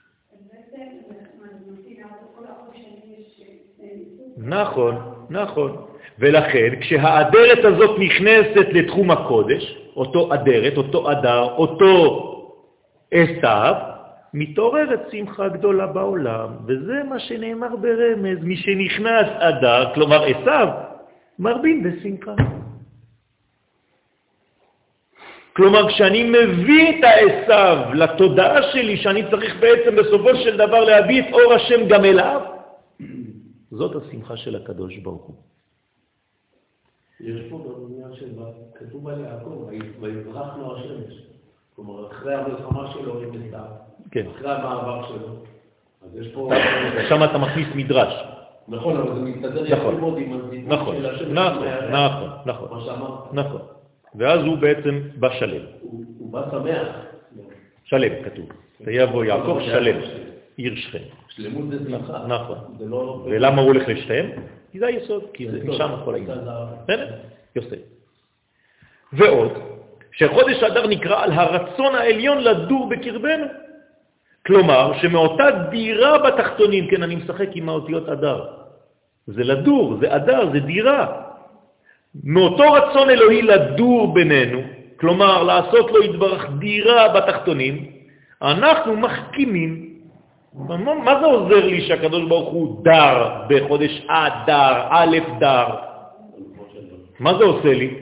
B: נכון, נכון. ולכן, כשהאדרת הזאת נכנסת לתחום הקודש, אותו אדרת, אותו אדר, אותו עשיו, מתעוררת שמחה גדולה בעולם, וזה מה שנאמר ברמז, מי שנכנס אדר, כלומר עשיו, מרבין בשמחה. כלומר, כשאני מביא את העשיו לתודעה שלי, שאני צריך בעצם בסופו של דבר להביא את אור השם גם אליו, זאת השמחה של הקדוש ברוך הוא.
D: יש פה גם עניין של, כתוב על יעקב, ויברח לו השמש. כלומר, אחרי המלחמה שלו עם עשיו,
B: כן.
D: אחרי המעבר שלו, אז יש פה...
B: שם אתה מכניס מדרש.
D: נכון, אבל זה מסתדר יפה
B: נכון.
D: מאוד עם הזיווג
B: נכון,
D: של השמש.
B: נכון. נכון, נכון,
D: מה שאמרת.
B: נכון. ואז הוא בעצם בא שלם.
D: הוא בא שמח.
B: שלם כתוב. ויבוא יעקב שלם, עיר שכם.
D: שלמות זה שמחה.
B: נכון.
D: לא...
B: ולמה הוא הולך לשתיהם? כי זה היסוד, כי זה. משם כל העניין. בסדר? יוסף. ועוד, שחודש אדר נקרא על הרצון העליון לדור בקרבנו. כלומר, שמאותה דירה בתחתונים, כן, אני משחק עם האותיות אדר. זה לדור, זה אדר, זה דירה. מאותו רצון אלוהי לדור בינינו, כלומר לעשות לו יתברך דירה בתחתונים, אנחנו מחכימים. מה זה עוזר לי שהקדוש ברוך הוא דר בחודש אדר, א' דר? מה זה עושה לי?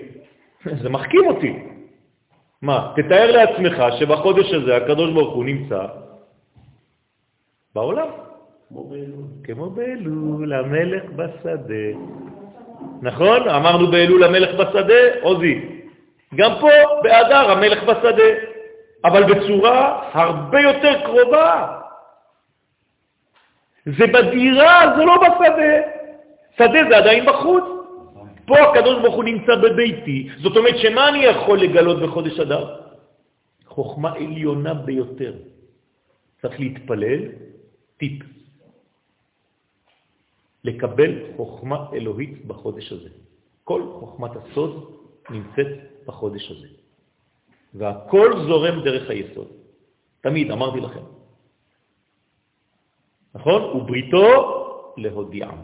B: זה מחכים אותי. מה, תתאר לעצמך שבחודש הזה הקדוש ברוך הוא נמצא בעולם. כמו באלול, המלך בשדה. נכון? אמרנו באלול המלך בשדה, עוזי. גם פה, באדר, המלך בשדה. אבל בצורה הרבה יותר קרובה. זה בדירה, זה לא בשדה. שדה זה עדיין בחוץ. פה הקדוש ברוך הוא נמצא בביתי. זאת אומרת, שמה אני יכול לגלות בחודש אדר? חוכמה עליונה ביותר. צריך להתפלל, טיפ, לקבל חוכמה אלוהית בחודש הזה. כל חוכמת הסוד נמצאת בחודש הזה. והכל זורם דרך היסוד. תמיד, אמרתי לכם. נכון? ובריתו להודיעם.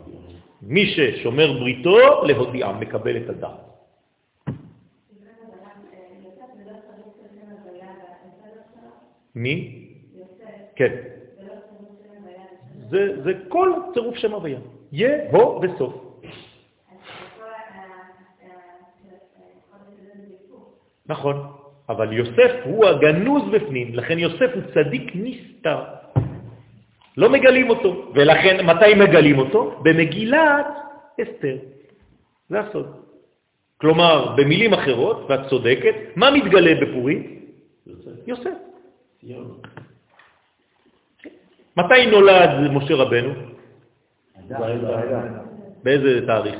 B: מי ששומר בריתו, להודיעם, מקבל את הדעת. מי? כן. זה, זה כל צירוף שם הוויה. יה, הו וסוף. נכון, אבל יוסף הוא הגנוז בפנים, לכן יוסף הוא צדיק נסתר. לא מגלים אותו, ולכן מתי מגלים אותו? במגילת אסתר. זה הסוד. כלומר, במילים אחרות, ואת צודקת, מה מתגלה בפורים? יוסף. יוסף. מתי נולד משה רבנו? באיזה תאריך?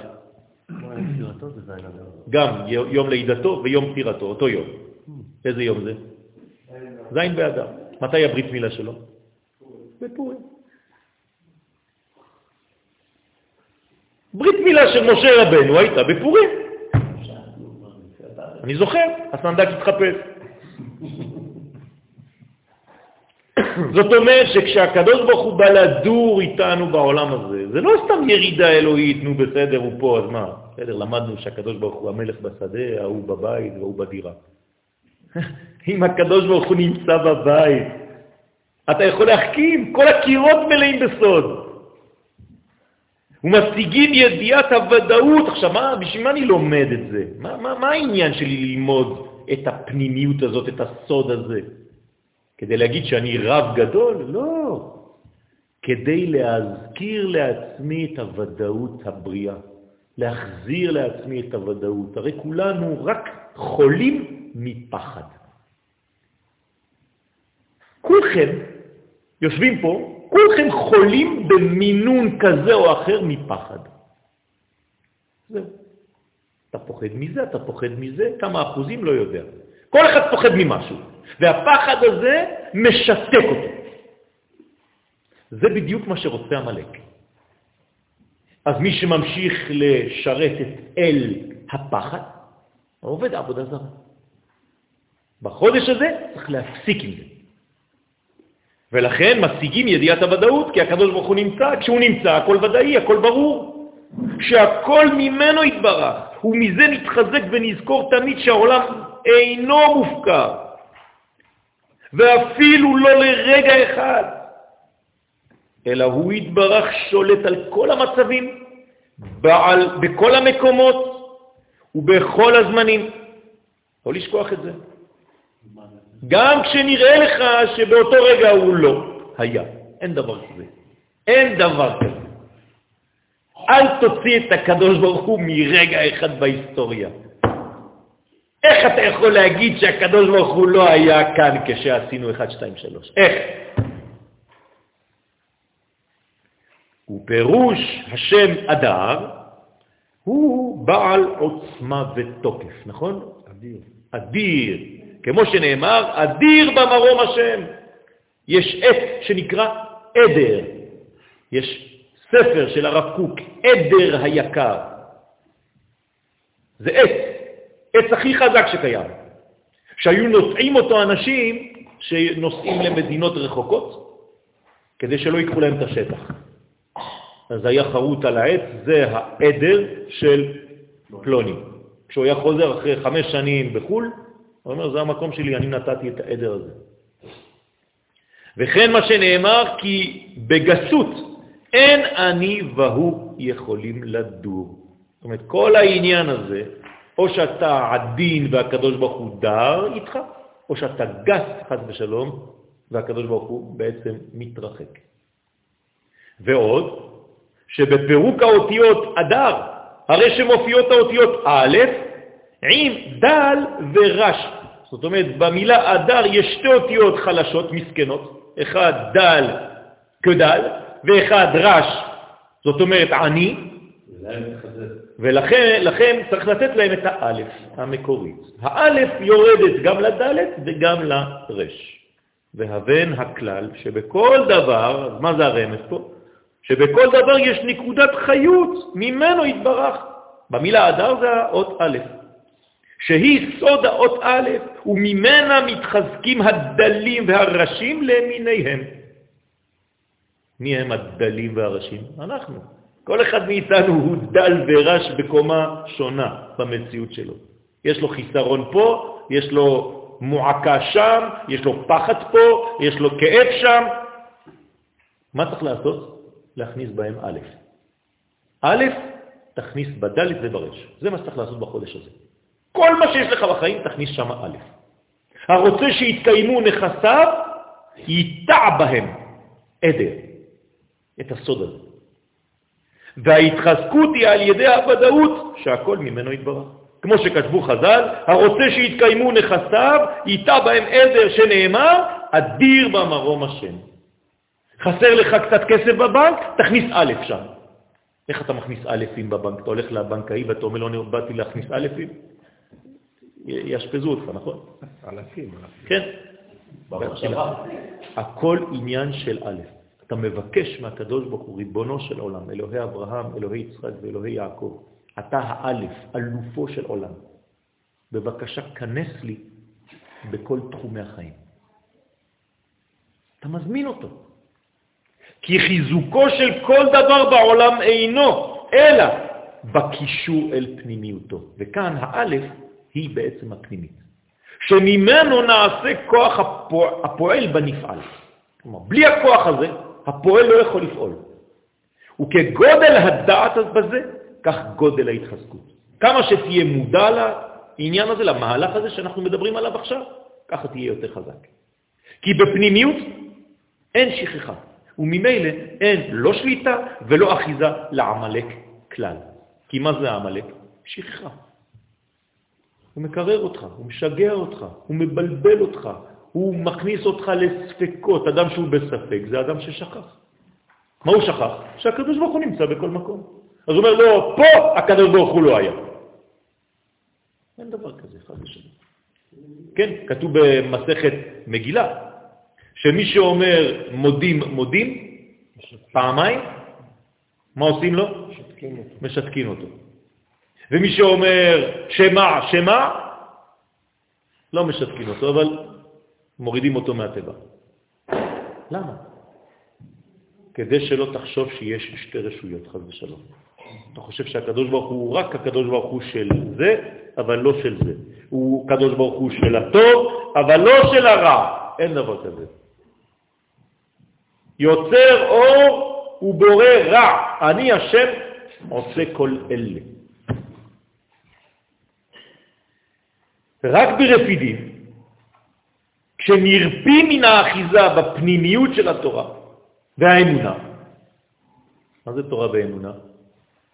B: גם יום לידתו ויום פטירתו, אותו יום. איזה יום זה? זין באדר. מתי הברית מילה שלו? בפורים. ברית מילה של משה רבנו הייתה בפורים. אני זוכר, הסנדק התחפש. זאת אומרת שכשהקדוש ברוך הוא בא לדור איתנו בעולם הזה, זה לא סתם ירידה אלוהית, נו בסדר, הוא פה, אז מה? בסדר, למדנו שהקדוש ברוך הוא המלך בשדה, ההוא בבית והוא בדירה. *laughs* אם הקדוש ברוך הוא נמצא בבית, אתה יכול להחכים, כל הקירות מלאים בסוד. ומשיגים ידיעת הוודאות. עכשיו, מה, בשביל מה אני לומד את זה? מה, מה, מה העניין שלי ללמוד את הפנימיות הזאת, את הסוד הזה? כדי להגיד שאני רב גדול? לא. כדי להזכיר לעצמי את הוודאות הבריאה, להחזיר לעצמי את הוודאות. הרי כולנו רק חולים מפחד. כולכם יושבים פה, כולכם חולים במינון כזה או אחר מפחד. זהו. אתה פוחד מזה, אתה פוחד מזה, כמה אחוזים לא יודע. כל אחד פוחד ממשהו. והפחד הזה משתק אותו. זה בדיוק מה שרוצה המלאק. אז מי שממשיך לשרת את אל הפחד, עובד עבודה זרה. בחודש הזה צריך להפסיק עם זה. ולכן משיגים ידיעת הוודאות, כי הקדוש ברוך הוא נמצא, כשהוא נמצא הכל ודאי, הכל ברור. שהכל ממנו יתברך, ומזה נתחזק ונזכור תמיד שהעולם אינו מופקר. ואפילו לא לרגע אחד, אלא הוא יתברך שולט על כל המצבים, בעל, בכל המקומות ובכל הזמנים. לא לשכוח את זה. גם כשנראה לך שבאותו רגע הוא לא היה. אין דבר כזה. אין דבר כזה. אל תוציא את הקדוש ברוך הוא מרגע אחד בהיסטוריה. איך אתה יכול להגיד שהקדוש ברוך הוא לא היה כאן כשעשינו 1, 2, 3? איך? ופירוש השם אדר הוא בעל עוצמה ותוקף, נכון? אדיר. אדיר. כמו שנאמר, אדיר במרום השם. יש עת שנקרא עדר. יש ספר של הרב קוק, עדר היקר. זה עת. עץ הכי חזק שקיים, שהיו נוסעים אותו אנשים שנוסעים למדינות רחוקות, כדי שלא ייקחו להם את השטח. אז היה חרוט על העץ, זה העדר של פלוני. כשהוא היה חוזר אחרי חמש שנים בחו"ל, הוא אומר, זה המקום שלי, אני נתתי את העדר הזה. וכן מה שנאמר, כי בגסות אין אני והוא יכולים לדור. זאת אומרת, כל העניין הזה, או שאתה עדין והקדוש ברוך הוא דר איתך, או שאתה גס, חס ושלום, והקדוש ברוך הוא בעצם מתרחק. ועוד, שבפירוק האותיות אדר, הרי שמופיעות האותיות א' עם דל ורש. זאת אומרת, במילה אדר יש שתי אותיות חלשות, מסכנות, אחד דל כדל ואחד רש, זאת אומרת עני, ולכן לכן צריך לתת להם את האלף המקורית. האלף יורדת גם לדלת וגם לרש. והבן הכלל שבכל דבר, מה זה הרמז פה? שבכל דבר יש נקודת חיות ממנו יתברך. במילה אדר זה האות א', שהיא סוד האות א', וממנה מתחזקים הדלים והראשים למיניהם. מי הם הדלים והראשים? אנחנו. כל אחד מאיתנו הוא דל ורש בקומה שונה במציאות שלו. יש לו חיסרון פה, יש לו מועקה שם, יש לו פחד פה, יש לו כאב שם. מה צריך לעשות? להכניס בהם א'. א', תכניס בדלת וברש. זה מה שצריך לעשות בחודש הזה. כל מה שיש לך בחיים, תכניס שם א'. הרוצה שיתקיימו נכסיו, ייטע בהם עדר, את הסוד הזה. וההתחזקות היא על ידי הוודאות שהכל ממנו יתברך. כמו שכתבו חז"ל, הרוצה שיתקיימו נכסיו, ייטע בהם עדר שנאמר, אדיר במרום השם. חסר לך קצת כסף בבנק, תכניס א' שם. איך אתה מכניס א' בבנק? אתה הולך לבנקאי ואתה אומר לו, אני באתי להכניס א', יאשפזו אותך, נכון?
E: אלפים.
B: כן. הכל עניין של א'. אתה מבקש מהקדוש ברוך הוא, ריבונו של עולם, אלוהי אברהם, אלוהי יצחק ואלוהי יעקב, אתה האלף, אלופו של עולם. בבקשה, כנס לי בכל תחומי החיים. אתה מזמין אותו. כי חיזוקו של כל דבר בעולם אינו, אלא בקישור אל פנימיותו. וכאן האלף היא בעצם הפנימית, שממנו נעשה כוח הפועל, הפועל בנפעל. כלומר, בלי הכוח הזה, הפועל לא יכול לפעול. וכגודל הדעת בזה, כך גודל ההתחזקות. כמה שתהיה מודע לעניין הזה, למהלך הזה שאנחנו מדברים עליו עכשיו, ככה תהיה יותר חזק. כי בפנימיות אין שכחה. וממילא אין לא שליטה ולא אחיזה לעמלק כלל. כי מה זה העמלק? שכחה. הוא מקרר אותך, הוא משגע אותך, הוא מבלבל אותך, הוא מכניס אותך לספקות. אדם שהוא בספק זה אדם ששכח. מה הוא שכח? שהקדוש ברוך הוא נמצא בכל מקום. אז הוא אומר לו, לא, פה הקדוש ברוך הוא לא היה. אין דבר כזה, חד ושלום. כן, כתוב במסכת מגילה, שמי שאומר מודים מודים פעמיים, מה עושים לו? משתקים אותו. משתקים אותו. ומי שאומר שמה, שמה, לא משתקים אותו, אבל מורידים אותו מהטבע. למה? כדי שלא תחשוב שיש שתי רשויות, חז ושלום. אתה חושב שהקדוש ברוך הוא רק הקדוש ברוך הוא של זה, אבל לא של זה. הוא קדוש ברוך הוא של הטוב, אבל לא של הרע. אין דבר כזה. יוצר אור ובורא רע. אני השם עושה כל אלה. רק ברפידים, כשנרפים מן האחיזה בפנימיות של התורה והאמונה, מה זה תורה ואמונה?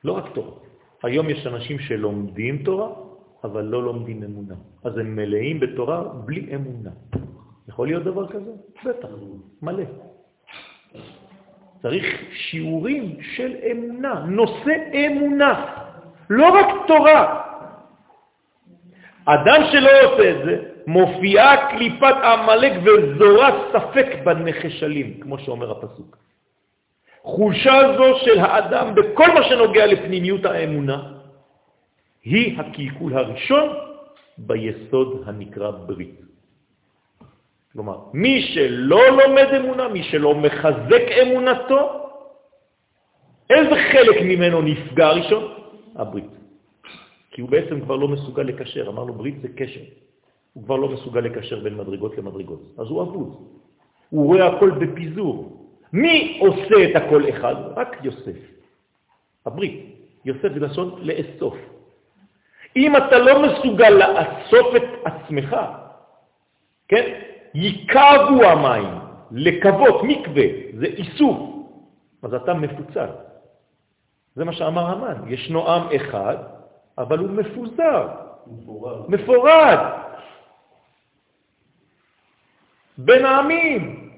B: לא רק תורה. היום יש אנשים שלומדים תורה, אבל לא לומדים אמונה. אז הם מלאים בתורה בלי אמונה. יכול להיות דבר כזה? בטח, מלא. צריך שיעורים של אמונה, נושא אמונה, לא רק תורה. אדם שלא עושה את זה, מופיעה קליפת עמלק וזורה ספק בנחשלים, כמו שאומר הפסוק. חולשה זו של האדם בכל מה שנוגע לפנימיות האמונה, היא הקלקול הראשון ביסוד הנקרא ברית. כלומר, מי שלא לומד אמונה, מי שלא מחזק אמונתו, איזה חלק ממנו נפגע ראשון? הברית. כי הוא בעצם כבר לא מסוגל לקשר, אמרנו ברית זה קשר. הוא כבר לא מסוגל לקשר בין מדרגות למדרגות, אז הוא אבוד. הוא רואה הכל בפיזור. מי עושה את הכל אחד? רק יוסף. הברית. יוסף זה לשון לאסוף. אם אתה לא מסוגל לאסוף את עצמך, כן? ייקבו המים, לקוות, מקווה, זה איסוף, אז אתה מפוצל. זה מה שאמר המן, ישנו עם אחד, אבל הוא מפוזר, מפורד. מפורד. בין העמים.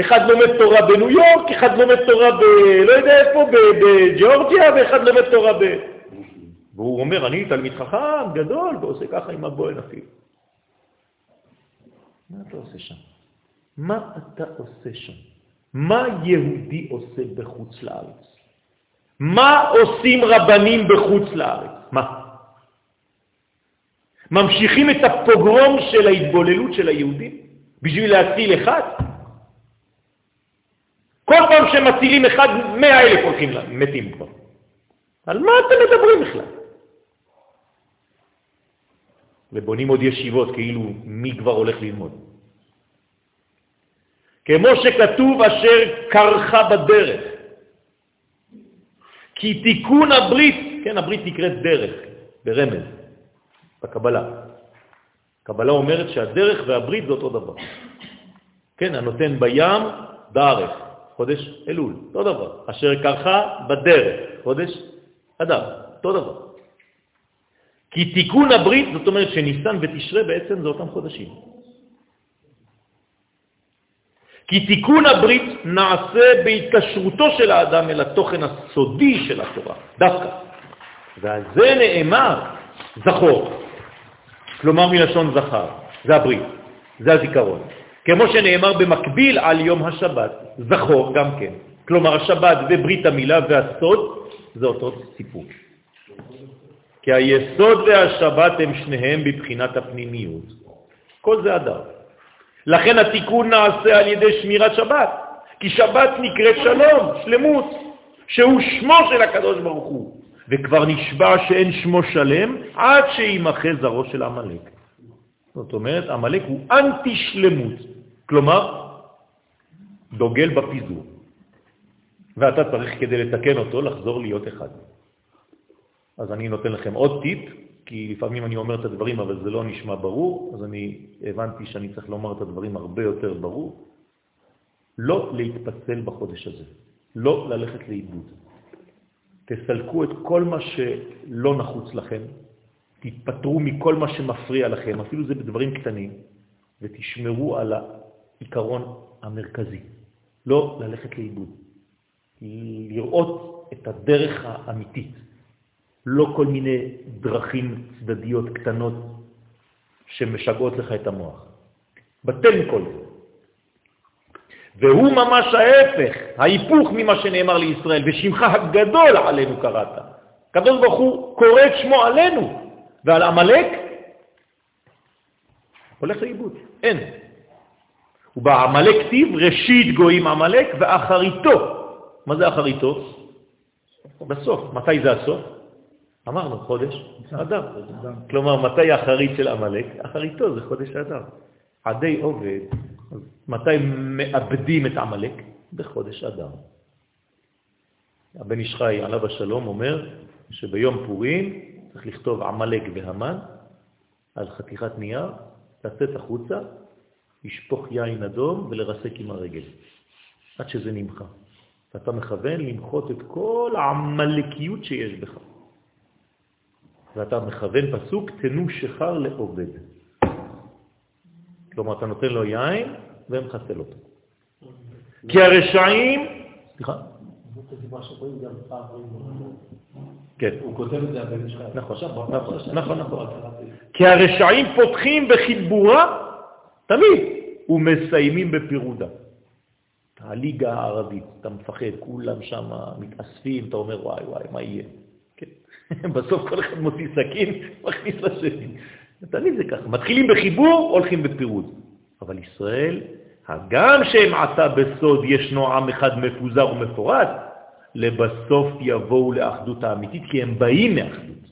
B: אחד לומד תורה בניו יורק, אחד לומד תורה ב... לא יודע איפה, בג'אורג'יה, ואחד לומד תורה ב... והוא אומר, אני תלמיד חכם, גדול, ועושה ככה עם הבוהן אפילו. מה אתה עושה שם? מה אתה עושה שם? מה יהודי עושה בחוץ לארץ? מה עושים רבנים בחוץ לארץ? מה? ממשיכים את הפוגרום של ההתבוללות של היהודים בשביל להציל אחד? כל פעם שמצילים אחד, מאה אלף הולכים לה, מתים כבר. על מה אתם מדברים בכלל? ובונים עוד ישיבות כאילו מי כבר הולך ללמוד. כמו שכתוב אשר קרחה בדרך. כי תיקון הברית, כן, הברית נקראת דרך, ברמז, בקבלה. קבלה אומרת שהדרך והברית זה אותו דבר. כן, הנותן בים, דרך, חודש אלול, אותו דבר. אשר קרחה בדרך, חודש אדם, אותו דבר. כי תיקון הברית, זאת אומרת שניסן ותשרה בעצם זה אותם חודשים. כי תיקון הברית נעשה בהתקשרותו של האדם אל התוכן הסודי של התורה, דווקא. ועל זה נאמר זכור, כלומר מלשון זכר, זה הברית, זה הזיכרון. כמו שנאמר במקביל על יום השבת, זכור גם כן. כלומר השבת וברית המילה והסוד זה אותו סיפור. כי היסוד והשבת הם שניהם בבחינת הפנימיות. כל זה אדם. לכן התיקון נעשה על ידי שמירת שבת, כי שבת נקראת שלום, שלמות, שהוא שמו של הקדוש ברוך הוא, וכבר נשבע שאין שמו שלם עד שימחה זרו של עמלק. זאת אומרת, עמלק הוא אנטי שלמות, כלומר, דוגל בפיזור. ואתה צריך כדי לתקן אותו לחזור להיות אחד. אז אני נותן לכם עוד טיפ, כי לפעמים אני אומר את הדברים אבל זה לא נשמע ברור, אז אני הבנתי שאני צריך לומר את הדברים הרבה יותר ברור. לא להתפצל בחודש הזה, לא ללכת לאיבוד. תסלקו את כל מה שלא נחוץ לכם, תתפטרו מכל מה שמפריע לכם, אפילו זה בדברים קטנים, ותשמרו על העיקרון המרכזי, לא ללכת לאיבוד. לראות את הדרך האמיתית, לא כל מיני דרכים צדדיות קטנות שמשגעות לך את המוח. בטל מכל זה. והוא ממש ההפך, ההיפוך ממה שנאמר לישראל, ושמך הגדול עלינו קראת. הקדוש ברוך הוא קורא את שמו עלינו, ועל עמלק הולך לאיבוד, אין. ובעמלק כתיב ראשית גויים עמלק ואחריתו. מה זה אחריתו? בסוף. מתי זה הסוף? אמרנו, חודש אדם. כלומר, מתי האחרית של עמלק? אחריתו זה חודש אדם. עדי עובד, מתי מאבדים את עמלק? בחודש אדם. הבן איש חי, עליו השלום, אומר שביום פורים צריך לכתוב עמלק והמן על חתיכת נייר, לצאת החוצה, לשפוך יין אדום ולרסק עם הרגל, עד שזה נמחה. ואתה מכוון למחות את כל העמלקיות שיש בך. ואתה מכוון פסוק, תנו שחר לעובד. כלומר, אתה נותן לו יין ומחסל אותו. כי הרשעים... סליחה? כן.
D: הוא כותב את זה הבן שלך.
B: נכון, נכון, נכון. כי הרשעים פותחים בחיבורה, תמיד, ומסיימים בפירודה. הליגה הערבית, אתה מפחד, כולם שם מתאספים, אתה אומר, וואי וואי, מה יהיה? *laughs* בסוף כל אחד מוציא סכין, מכניס לשני. תמיד זה ככה. מתחילים בחיבור, הולכים בפירוד. אבל ישראל, הגם שהם עתה בסוד ישנו עם אחד מפוזר ומפורד, לבסוף יבואו לאחדות האמיתית, כי הם באים מאחדות.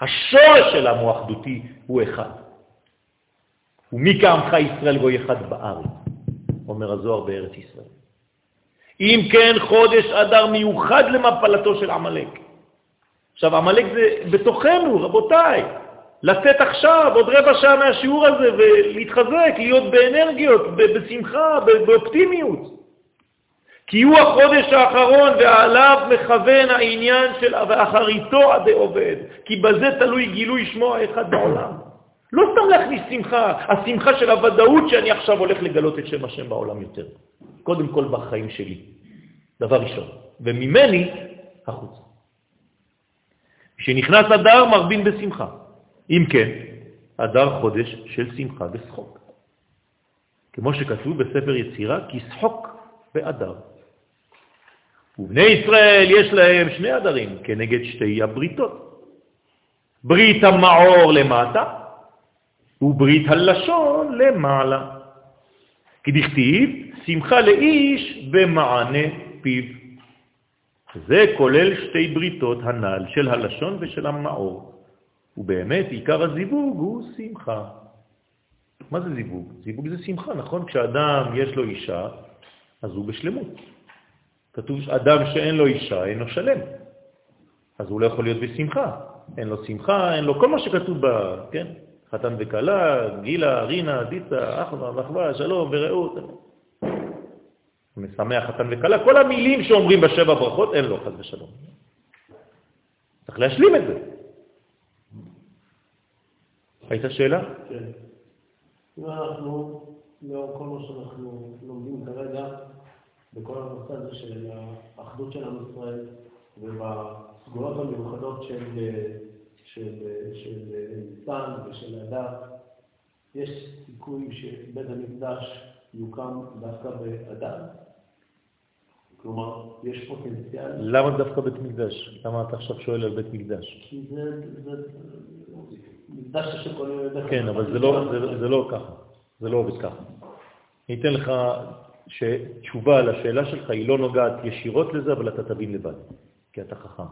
B: השורש של העם הוא אחדותי, הוא אחד. ומי כעמך ישראל גוי אחד בארץ, אומר הזוהר בארץ ישראל. אם כן, חודש אדר מיוחד למפלתו של עמלק. עכשיו, עמלק זה בתוכנו, רבותיי. לצאת עכשיו, עוד רבע שעה מהשיעור הזה, ולהתחזק, להיות באנרגיות, בשמחה, באופטימיות. כי הוא החודש האחרון ועליו מכוון העניין של ואחריתו עדי עובד, כי בזה תלוי גילוי שמו האחד בעולם. לא סתם להכניס שמחה, השמחה של הוודאות שאני עכשיו הולך לגלות את שם השם בעולם יותר. קודם כל בחיים שלי, דבר ראשון, וממני החוצה. כשנכנס אדר מרבין בשמחה. אם כן, אדר חודש של שמחה ושחוק. כמו שכתוב בספר יצירה, כי שחוק באדר. ובני ישראל יש להם שני אדרים כנגד שתי הבריתות. ברית המעור למטה וברית הלשון למעלה. כי דכתיב, שמחה לאיש במענה פיו. זה כולל שתי בריתות הנ"ל של הלשון ושל המאור. ובאמת עיקר הזיווג הוא שמחה. מה זה זיווג? זיווג זה שמחה, נכון? כשאדם יש לו אישה, אז הוא בשלמות. כתוב אדם שאין לו אישה, אין לו שלם. אז הוא לא יכול להיות בשמחה. אין לו שמחה, אין לו כל מה שכתוב בה, כן? חתן וקלה, גילה, רינה, דיצה, אחווה, ואחווה, שלום ורעות. משמח חתן וקלה, כל המילים שאומרים בשבע ברכות, אין לו חד ושלום. צריך להשלים את זה. הייתה שאלה?
D: כן. אנחנו, לאור כל מה שאנחנו לומדים כרגע, בכל הנושא הזה של האחדות של עם ישראל, ובסגולות המיוחדות של, של, של ניסן ושל הדת, יש סיכוי שבית המקדש יוקם דווקא באדם? כלומר, יש פוטנציאל...
B: למה דווקא בית מקדש? למה אתה עכשיו שואל על בית מקדש?
D: כי זה... מקדש שכל יום...
B: כן, אבל לא, זה, זה לא ככה. זה לא עובד ככה. אני אתן לך שתשובה על השאלה שלך היא לא נוגעת ישירות לזה, אבל אתה תבין לבד, כי אתה חכם.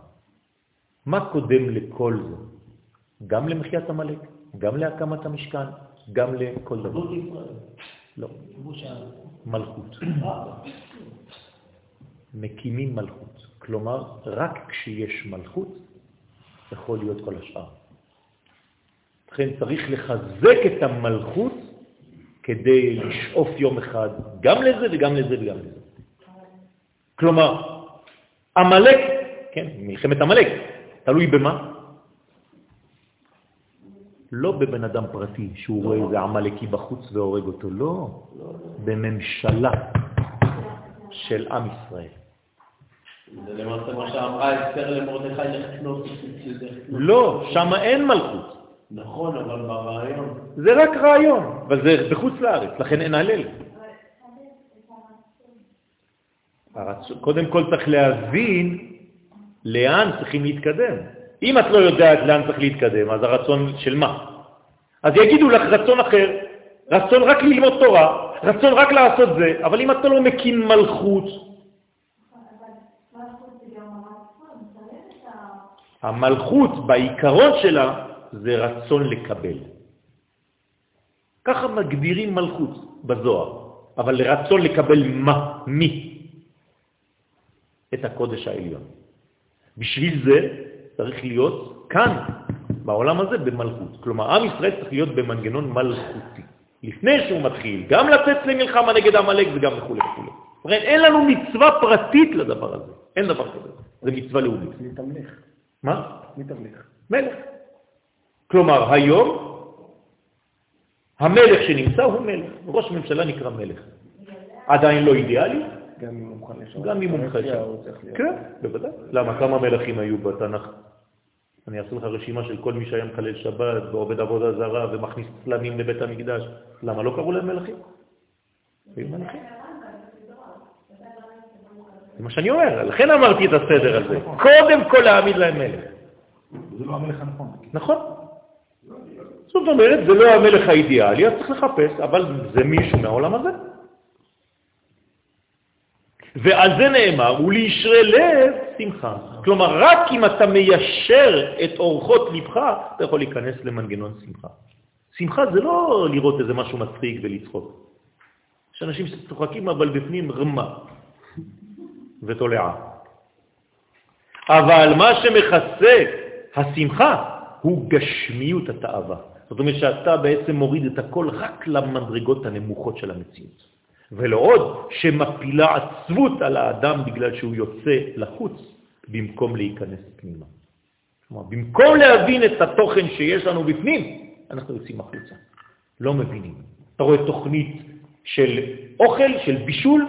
B: מה קודם לכל זה? גם למחיית המלאק, גם להקמת המשכן, גם לכל דבר. לא. מלכות. מקימים מלכות. כלומר, רק כשיש מלכות יכול להיות כל השאר. לכן צריך לחזק את המלכות כדי לשאוף יום אחד גם לזה וגם לזה וגם לזה. כלומר, המלאק, כן, מלחמת המלאק, תלוי במה? לא בבן אדם פרטי שהוא רואה איזה עמלקי בחוץ והורג אותו, לא, בממשלה של עם ישראל.
D: זה למעשה מה שאמרה אסתר למרדכי לחכנות.
B: לא, שם אין מלכות.
D: נכון, אבל ברעיון.
B: זה רק רעיון, אבל זה בחוץ לארץ, לכן אין הלל. קודם כל צריך להבין לאן צריכים להתקדם. אם את לא יודעת לאן צריך להתקדם, אז הרצון של מה? אז יגידו לך רצון אחר, רצון רק ללמוד תורה, רצון רק לעשות זה, אבל אם אתה לא מקים מלכות, המלכות בעיקרון שלה זה רצון לקבל. ככה מגדירים מלכות בזוהר, אבל רצון לקבל מה? מי? את הקודש העליון. בשביל זה צריך להיות כאן, בעולם הזה, במלכות. כלומר, עם ישראל צריך להיות במנגנון מלכותי. לפני שהוא מתחיל גם לצאת למלחמה נגד עמלק וגם וכו' וכו'. אין לנו מצווה פרטית לדבר הזה, אין דבר כזה, זה מצווה לאומית.
E: מי תמליך?
B: מה?
E: מי תמליך?
B: מלך. כלומר, היום המלך שנמצא הוא מלך, ראש ממשלה נקרא מלך. עדיין לא אידיאלי,
E: גם אם הוא לשם.
B: גם אם הוא מוכן לשם. כן, בוודאי. למה? כמה מלכים היו בתנ"ך? אני אעשה לך רשימה של כל מי שהיה מחלל שבת ועובד עבודה זרה ומכניס צלמים לבית המקדש. למה לא קראו להם מלכים? היו מלכים. זה מה שאני אומר, לכן אמרתי את הסדר הזה. קודם כל להעמיד להם מלך.
C: זה לא המלך הנכון.
B: נכון. זאת אומרת, זה לא המלך האידיאלי, אז צריך לחפש, אבל זה מישהו מהעולם הזה. ועל זה נאמר, ולישרי לב שמחה. כלומר, רק אם אתה מיישר את אורחות לבך, אתה יכול להיכנס למנגנון שמחה. שמחה זה לא לראות איזה משהו מצחיק ולצחוק. יש אנשים שצוחקים אבל בפנים רמה ותולעה. אבל מה שמכסה השמחה הוא גשמיות התאווה. זאת אומרת שאתה בעצם מוריד את הכל רק למדרגות הנמוכות של המציאות. ולעוד שמפילה עצבות על האדם בגלל שהוא יוצא לחוץ במקום להיכנס פנימה. כלומר, במקום להבין את התוכן שיש לנו בפנים, אנחנו יוצאים החוצה. לא מבינים. אתה רואה תוכנית של אוכל, של בישול,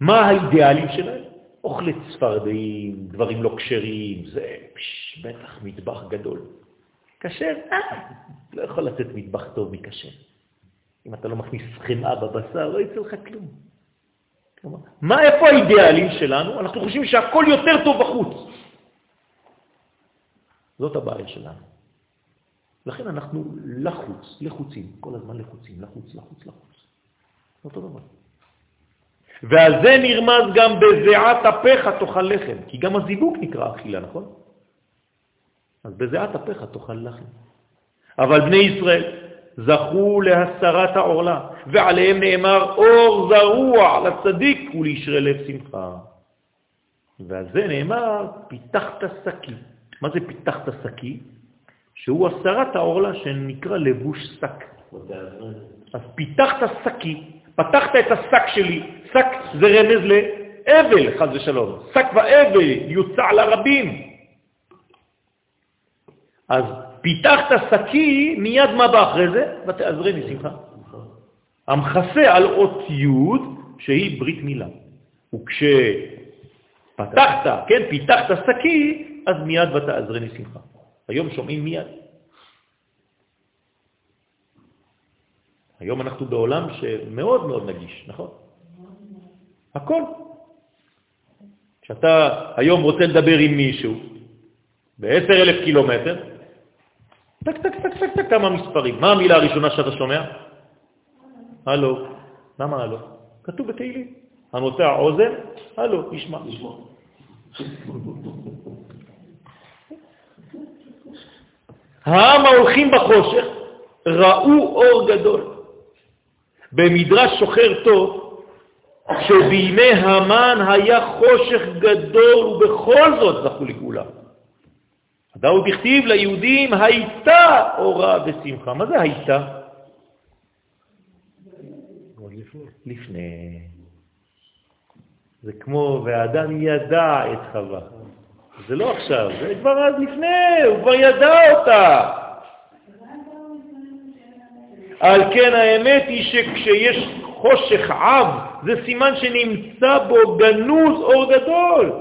B: מה האידיאלים שלהם? אוכלי צפרדעים, דברים לא כשרים, זה פש, בטח מטבח גדול. כשר? אה, לא יכול לצאת מטבח טוב מכשר. אם אתה לא מכניס חמאה בבשר, לא יצא לך כלום. מה, איפה האידיאלים שלנו? אנחנו חושבים שהכל יותר טוב בחוץ. זאת הבעיה שלנו. לכן אנחנו לחוץ, לחוצים, כל הזמן לחוצים, לחוץ, לחוץ, לחוץ. אותו דבר. ועל זה נרמז גם בזיעת אפיך תאכל לחם, כי גם הזיווג נקרא אכילה, נכון? אז בזיעת אפיך תאכל לחם. אבל בני ישראל זכו להסרת העורלה, ועליהם נאמר אור זרוע לצדיק ולישרי לב שמחה. ועל זה נאמר פיתחת שקי. מה זה פיתחת שקי? שהוא הסרת העורלה שנקרא לבוש שק. אז פיתחת שקי, פתחת את השק שלי, שק זה רמז לאבל, חז ושלום. שק ואבל יוצע לרבים. אז פיתחת שקי, מיד מה בא אחרי זה? ותעזרני שמחה. המכסה על אות י' שהיא ברית מילה. וכשפתחת, כן, פיתחת שקי, אז מיד ותעזרני שמחה. היום שומעים מיד. היום אנחנו בעולם שמאוד מאוד נגיש, נכון? הכל. כשאתה היום רוצה לדבר עם מישהו ב-10 אלף קילומטר, טק, טק, טק, טק, טק, כמה מספרים. מה המילה הראשונה שאתה שומע? הלו. למה הלו? כתוב בתהילים. הנוטע אוזן, הלו, ישמע. העם ההולכים בחושך ראו אור גדול. במדרש שוחר טוב, שבימי המן היה חושך גדול ובכל זאת זכו לגאולה. דאו בכתיב ליהודים הייתה אורה ושמחה. מה זה הייתה? לפני. זה כמו, והאדם ידע את חווה. זה לא עכשיו, זה כבר אז לפני, הוא כבר ידע אותה. על כן האמת היא שכשיש חושך עב, זה סימן שנמצא בו גנוז אור גדול.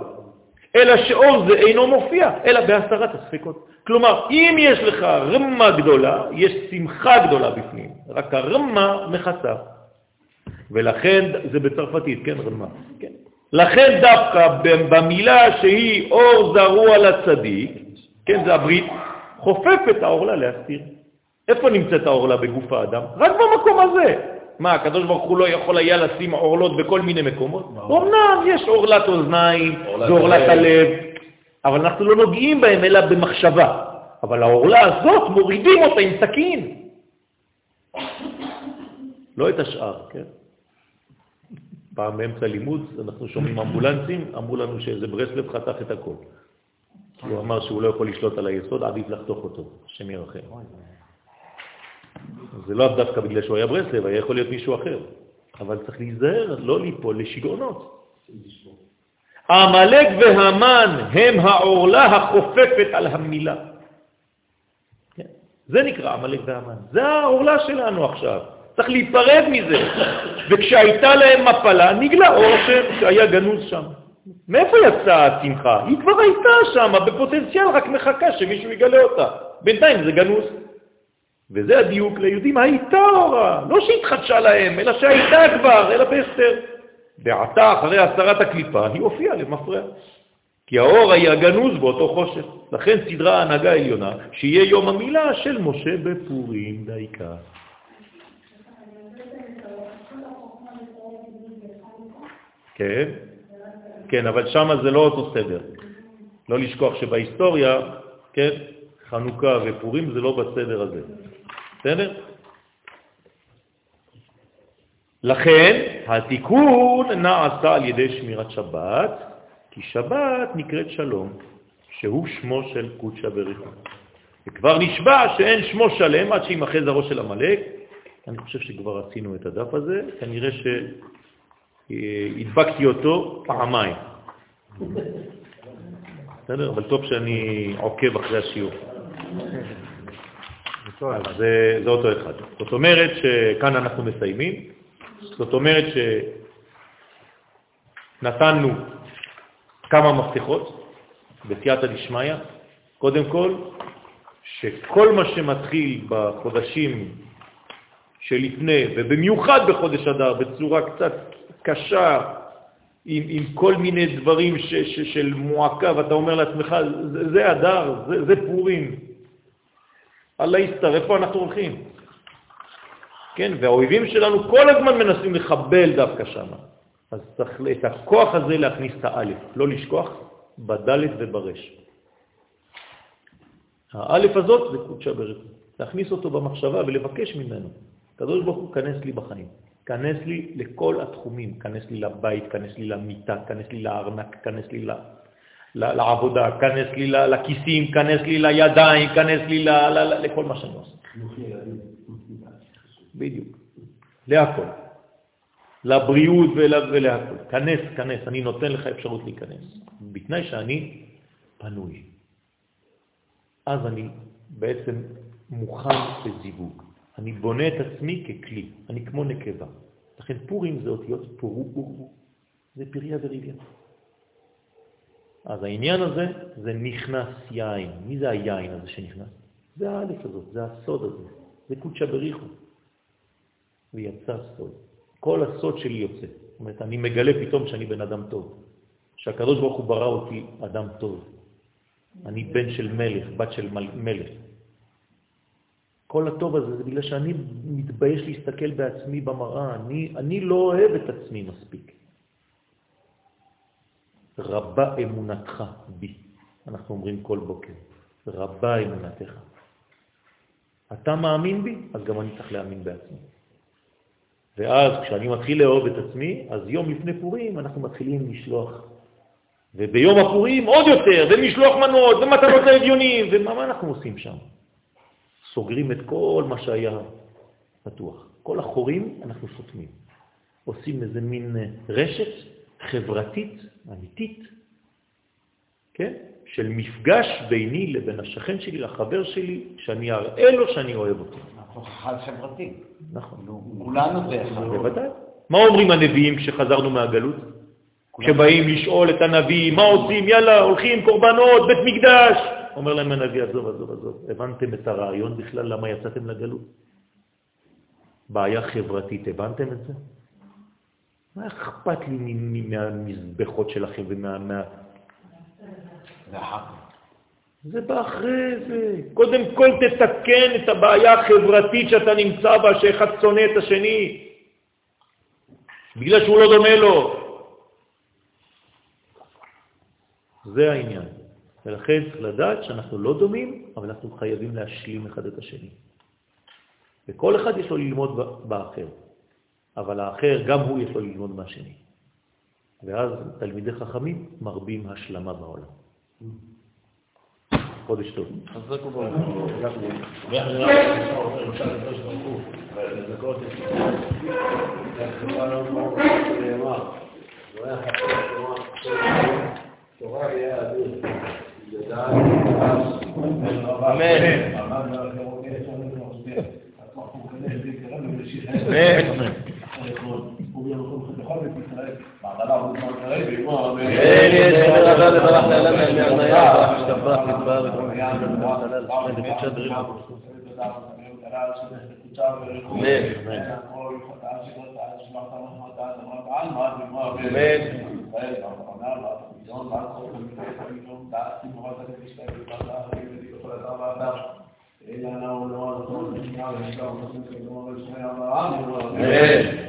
B: אלא שאור זה אינו מופיע, אלא בהסרת הספקות. כלומר, אם יש לך רמה גדולה, יש שמחה גדולה בפנים, רק הרמה מכסה. ולכן, זה בצרפתית, כן, רמה, כן. לכן דווקא במילה שהיא אור זרוע לצדיק, כן, זה הברית, חופף את העורלה להסתיר. איפה נמצאת העורלה בגוף האדם? רק במקום הזה. מה, הקדוש ברוך הוא לא יכול היה לשים עורלות בכל מיני מקומות? אמנם יש עורלת אוזניים ועורלת הלב, אבל אנחנו לא נוגעים בהם אלא במחשבה. אבל העורלה הזאת, מורידים אותה עם סכין. לא את השאר, כן? פעם באמצע לימוד אנחנו שומעים אמבולנסים, אמרו לנו שאיזה ברסלב חתך את הכל. הוא אמר שהוא לא יכול לשלוט על היסוד, עדיף לחתוך אותו, השם ירחם. זה לא דווקא בגלל שהוא היה ברסלב, היה יכול להיות מישהו אחר. אבל צריך להיזהר, לא ליפול לשגעונות. העמלק והמן הם העורלה החופפת על המילה. כן? זה נקרא עמלק והמן. זה העורלה שלנו עכשיו. צריך להיפרד מזה. וכשהייתה להם מפלה, נגלה אור השם שהיה גנוז שם. מאיפה יצאה השמחה? היא כבר הייתה שם, בפוטנציאל, רק מחכה שמישהו יגלה אותה. בינתיים זה גנוז. וזה הדיוק ליהודים, הייתה אורה, לא שהתחדשה להם, אלא שהייתה כבר, אלא בהסתר. ועתה, אחרי הסרת הקליפה, היא הופיעה למפרע. כי האור היה גנוז באותו חושך. לכן סדרה ההנהגה העליונה, שיהיה יום המילה של משה בפורים דייקה. כן, כן, אבל שם זה לא אותו סדר. לא לשכוח שבהיסטוריה, כן, חנוכה ופורים זה לא בסדר הזה. בסדר? לכן התיקון נעשה על ידי שמירת שבת, כי שבת נקראת שלום, שהוא שמו של קודשא בריחו. וכבר נשבע שאין שמו שלם עד שימחז הראש של המלאק. אני חושב שכבר עשינו את הדף הזה, כנראה שהדבקתי אותו פעמיים. בסדר? אבל טוב שאני עוקב אחרי השיעור. זה, זה אותו אחד. זאת אומרת שכאן אנחנו מסיימים. זאת אומרת שנתנו כמה מפתחות בסייעתא דשמיא. קודם כל, שכל מה שמתחיל בחודשים שלפני, ובמיוחד בחודש אדר, בצורה קצת קשה, עם, עם כל מיני דברים ש, ש, של מועקה, ואתה אומר לעצמך, זה, זה אדר, זה, זה פורים. אללה יסתר, איפה אנחנו הולכים? כן, והאויבים שלנו כל הזמן מנסים לחבל דווקא שם. אז צריך את הכוח הזה להכניס את האלף, לא לשכוח בדלת וברש. האלף הזאת זה קודשא בריחו. להכניס אותו במחשבה ולבקש ממנו. הקדוש ברוך הוא, כנס לי בחיים. כנס לי לכל התחומים, כנס לי לבית, כנס לי למיטה, כנס לי לארנק, כנס לי. לעבודה, כנס לי לכיסים, כנס לי לידיים, כנס לי לכל מה שאני עושה. בדיוק. להכל. לבריאות ולהכל. כנס, כנס, אני נותן לך אפשרות להיכנס. בתנאי שאני פנוי. אז אני בעצם מוכן לזיווג. אני בונה את עצמי ככלי, אני כמו נקבה. לכן פורים זה אותיות פורו פורו, זה פריה וריביה. אז העניין הזה זה נכנס יין. מי זה היין הזה שנכנס? זה האלף הזאת, זה הסוד הזה, זה קודשא בריחו. ויצא סוד. כל הסוד שלי יוצא. זאת אומרת, אני מגלה פתאום שאני בן אדם טוב, שהקדוש ברוך הוא ברא אותי אדם טוב. אני בן של מלך, בת של מלך. כל הטוב הזה זה בגלל שאני מתבייש להסתכל בעצמי במראה, אני, אני לא אוהב את עצמי מספיק. רבה אמונתך בי, אנחנו אומרים כל בוקר, רבה אמונתך. אתה מאמין בי, אז גם אני צריך להאמין בעצמי. ואז כשאני מתחיל לאהוב את עצמי, אז יום לפני פורים אנחנו מתחילים לשלוח. וביום הפורים עוד יותר, ומשלוח מנות, ומתנות לאביונים, ומה אנחנו עושים שם? סוגרים את כל מה שהיה פתוח. כל החורים אנחנו סותמים. עושים איזה מין רשת חברתית, אמיתית, כן? של מפגש ביני לבין השכן שלי, לחבר שלי, שאני אראה לו שאני אוהב אותו.
C: אנחנו חל חברתי.
B: נכון.
C: כולנו זה אחד.
B: בוודאי. מה אומרים הנביאים כשחזרנו מהגלות? כשבאים לשאול את הנביא, מה עושים? יאללה, הולכים, קורבנות, בית מקדש. אומר להם הנביא, עזוב, עזוב, עזוב, הבנתם את הרעיון בכלל למה יצאתם לגלות? בעיה חברתית, הבנתם את זה? מה אכפת לי מהמזבחות שלכם ומה...
C: זה
B: בא אחרי זה. קודם כל תתקן את הבעיה החברתית שאתה נמצא בה, שאחד שונא את השני, בגלל שהוא לא דומה לו. זה העניין. ולכן צריך לדעת שאנחנו לא דומים, אבל אנחנו חייבים להשלים אחד את השני. וכל אחד יש לו ללמוד באחר, אבל האחר גם הוא יש לו ללמוד מהשני. ואז תלמידי חכמים מרבים השלמה בעולם. חודש טוב.
D: חזק וברוך. תורה יהיה אדיר. אמן. אמן. خالد إسرائيل بعد لعبه إسرائيل يقول Amen. إلا أنه لو أردت أن يكون هناك أمر سبحانه وتعالى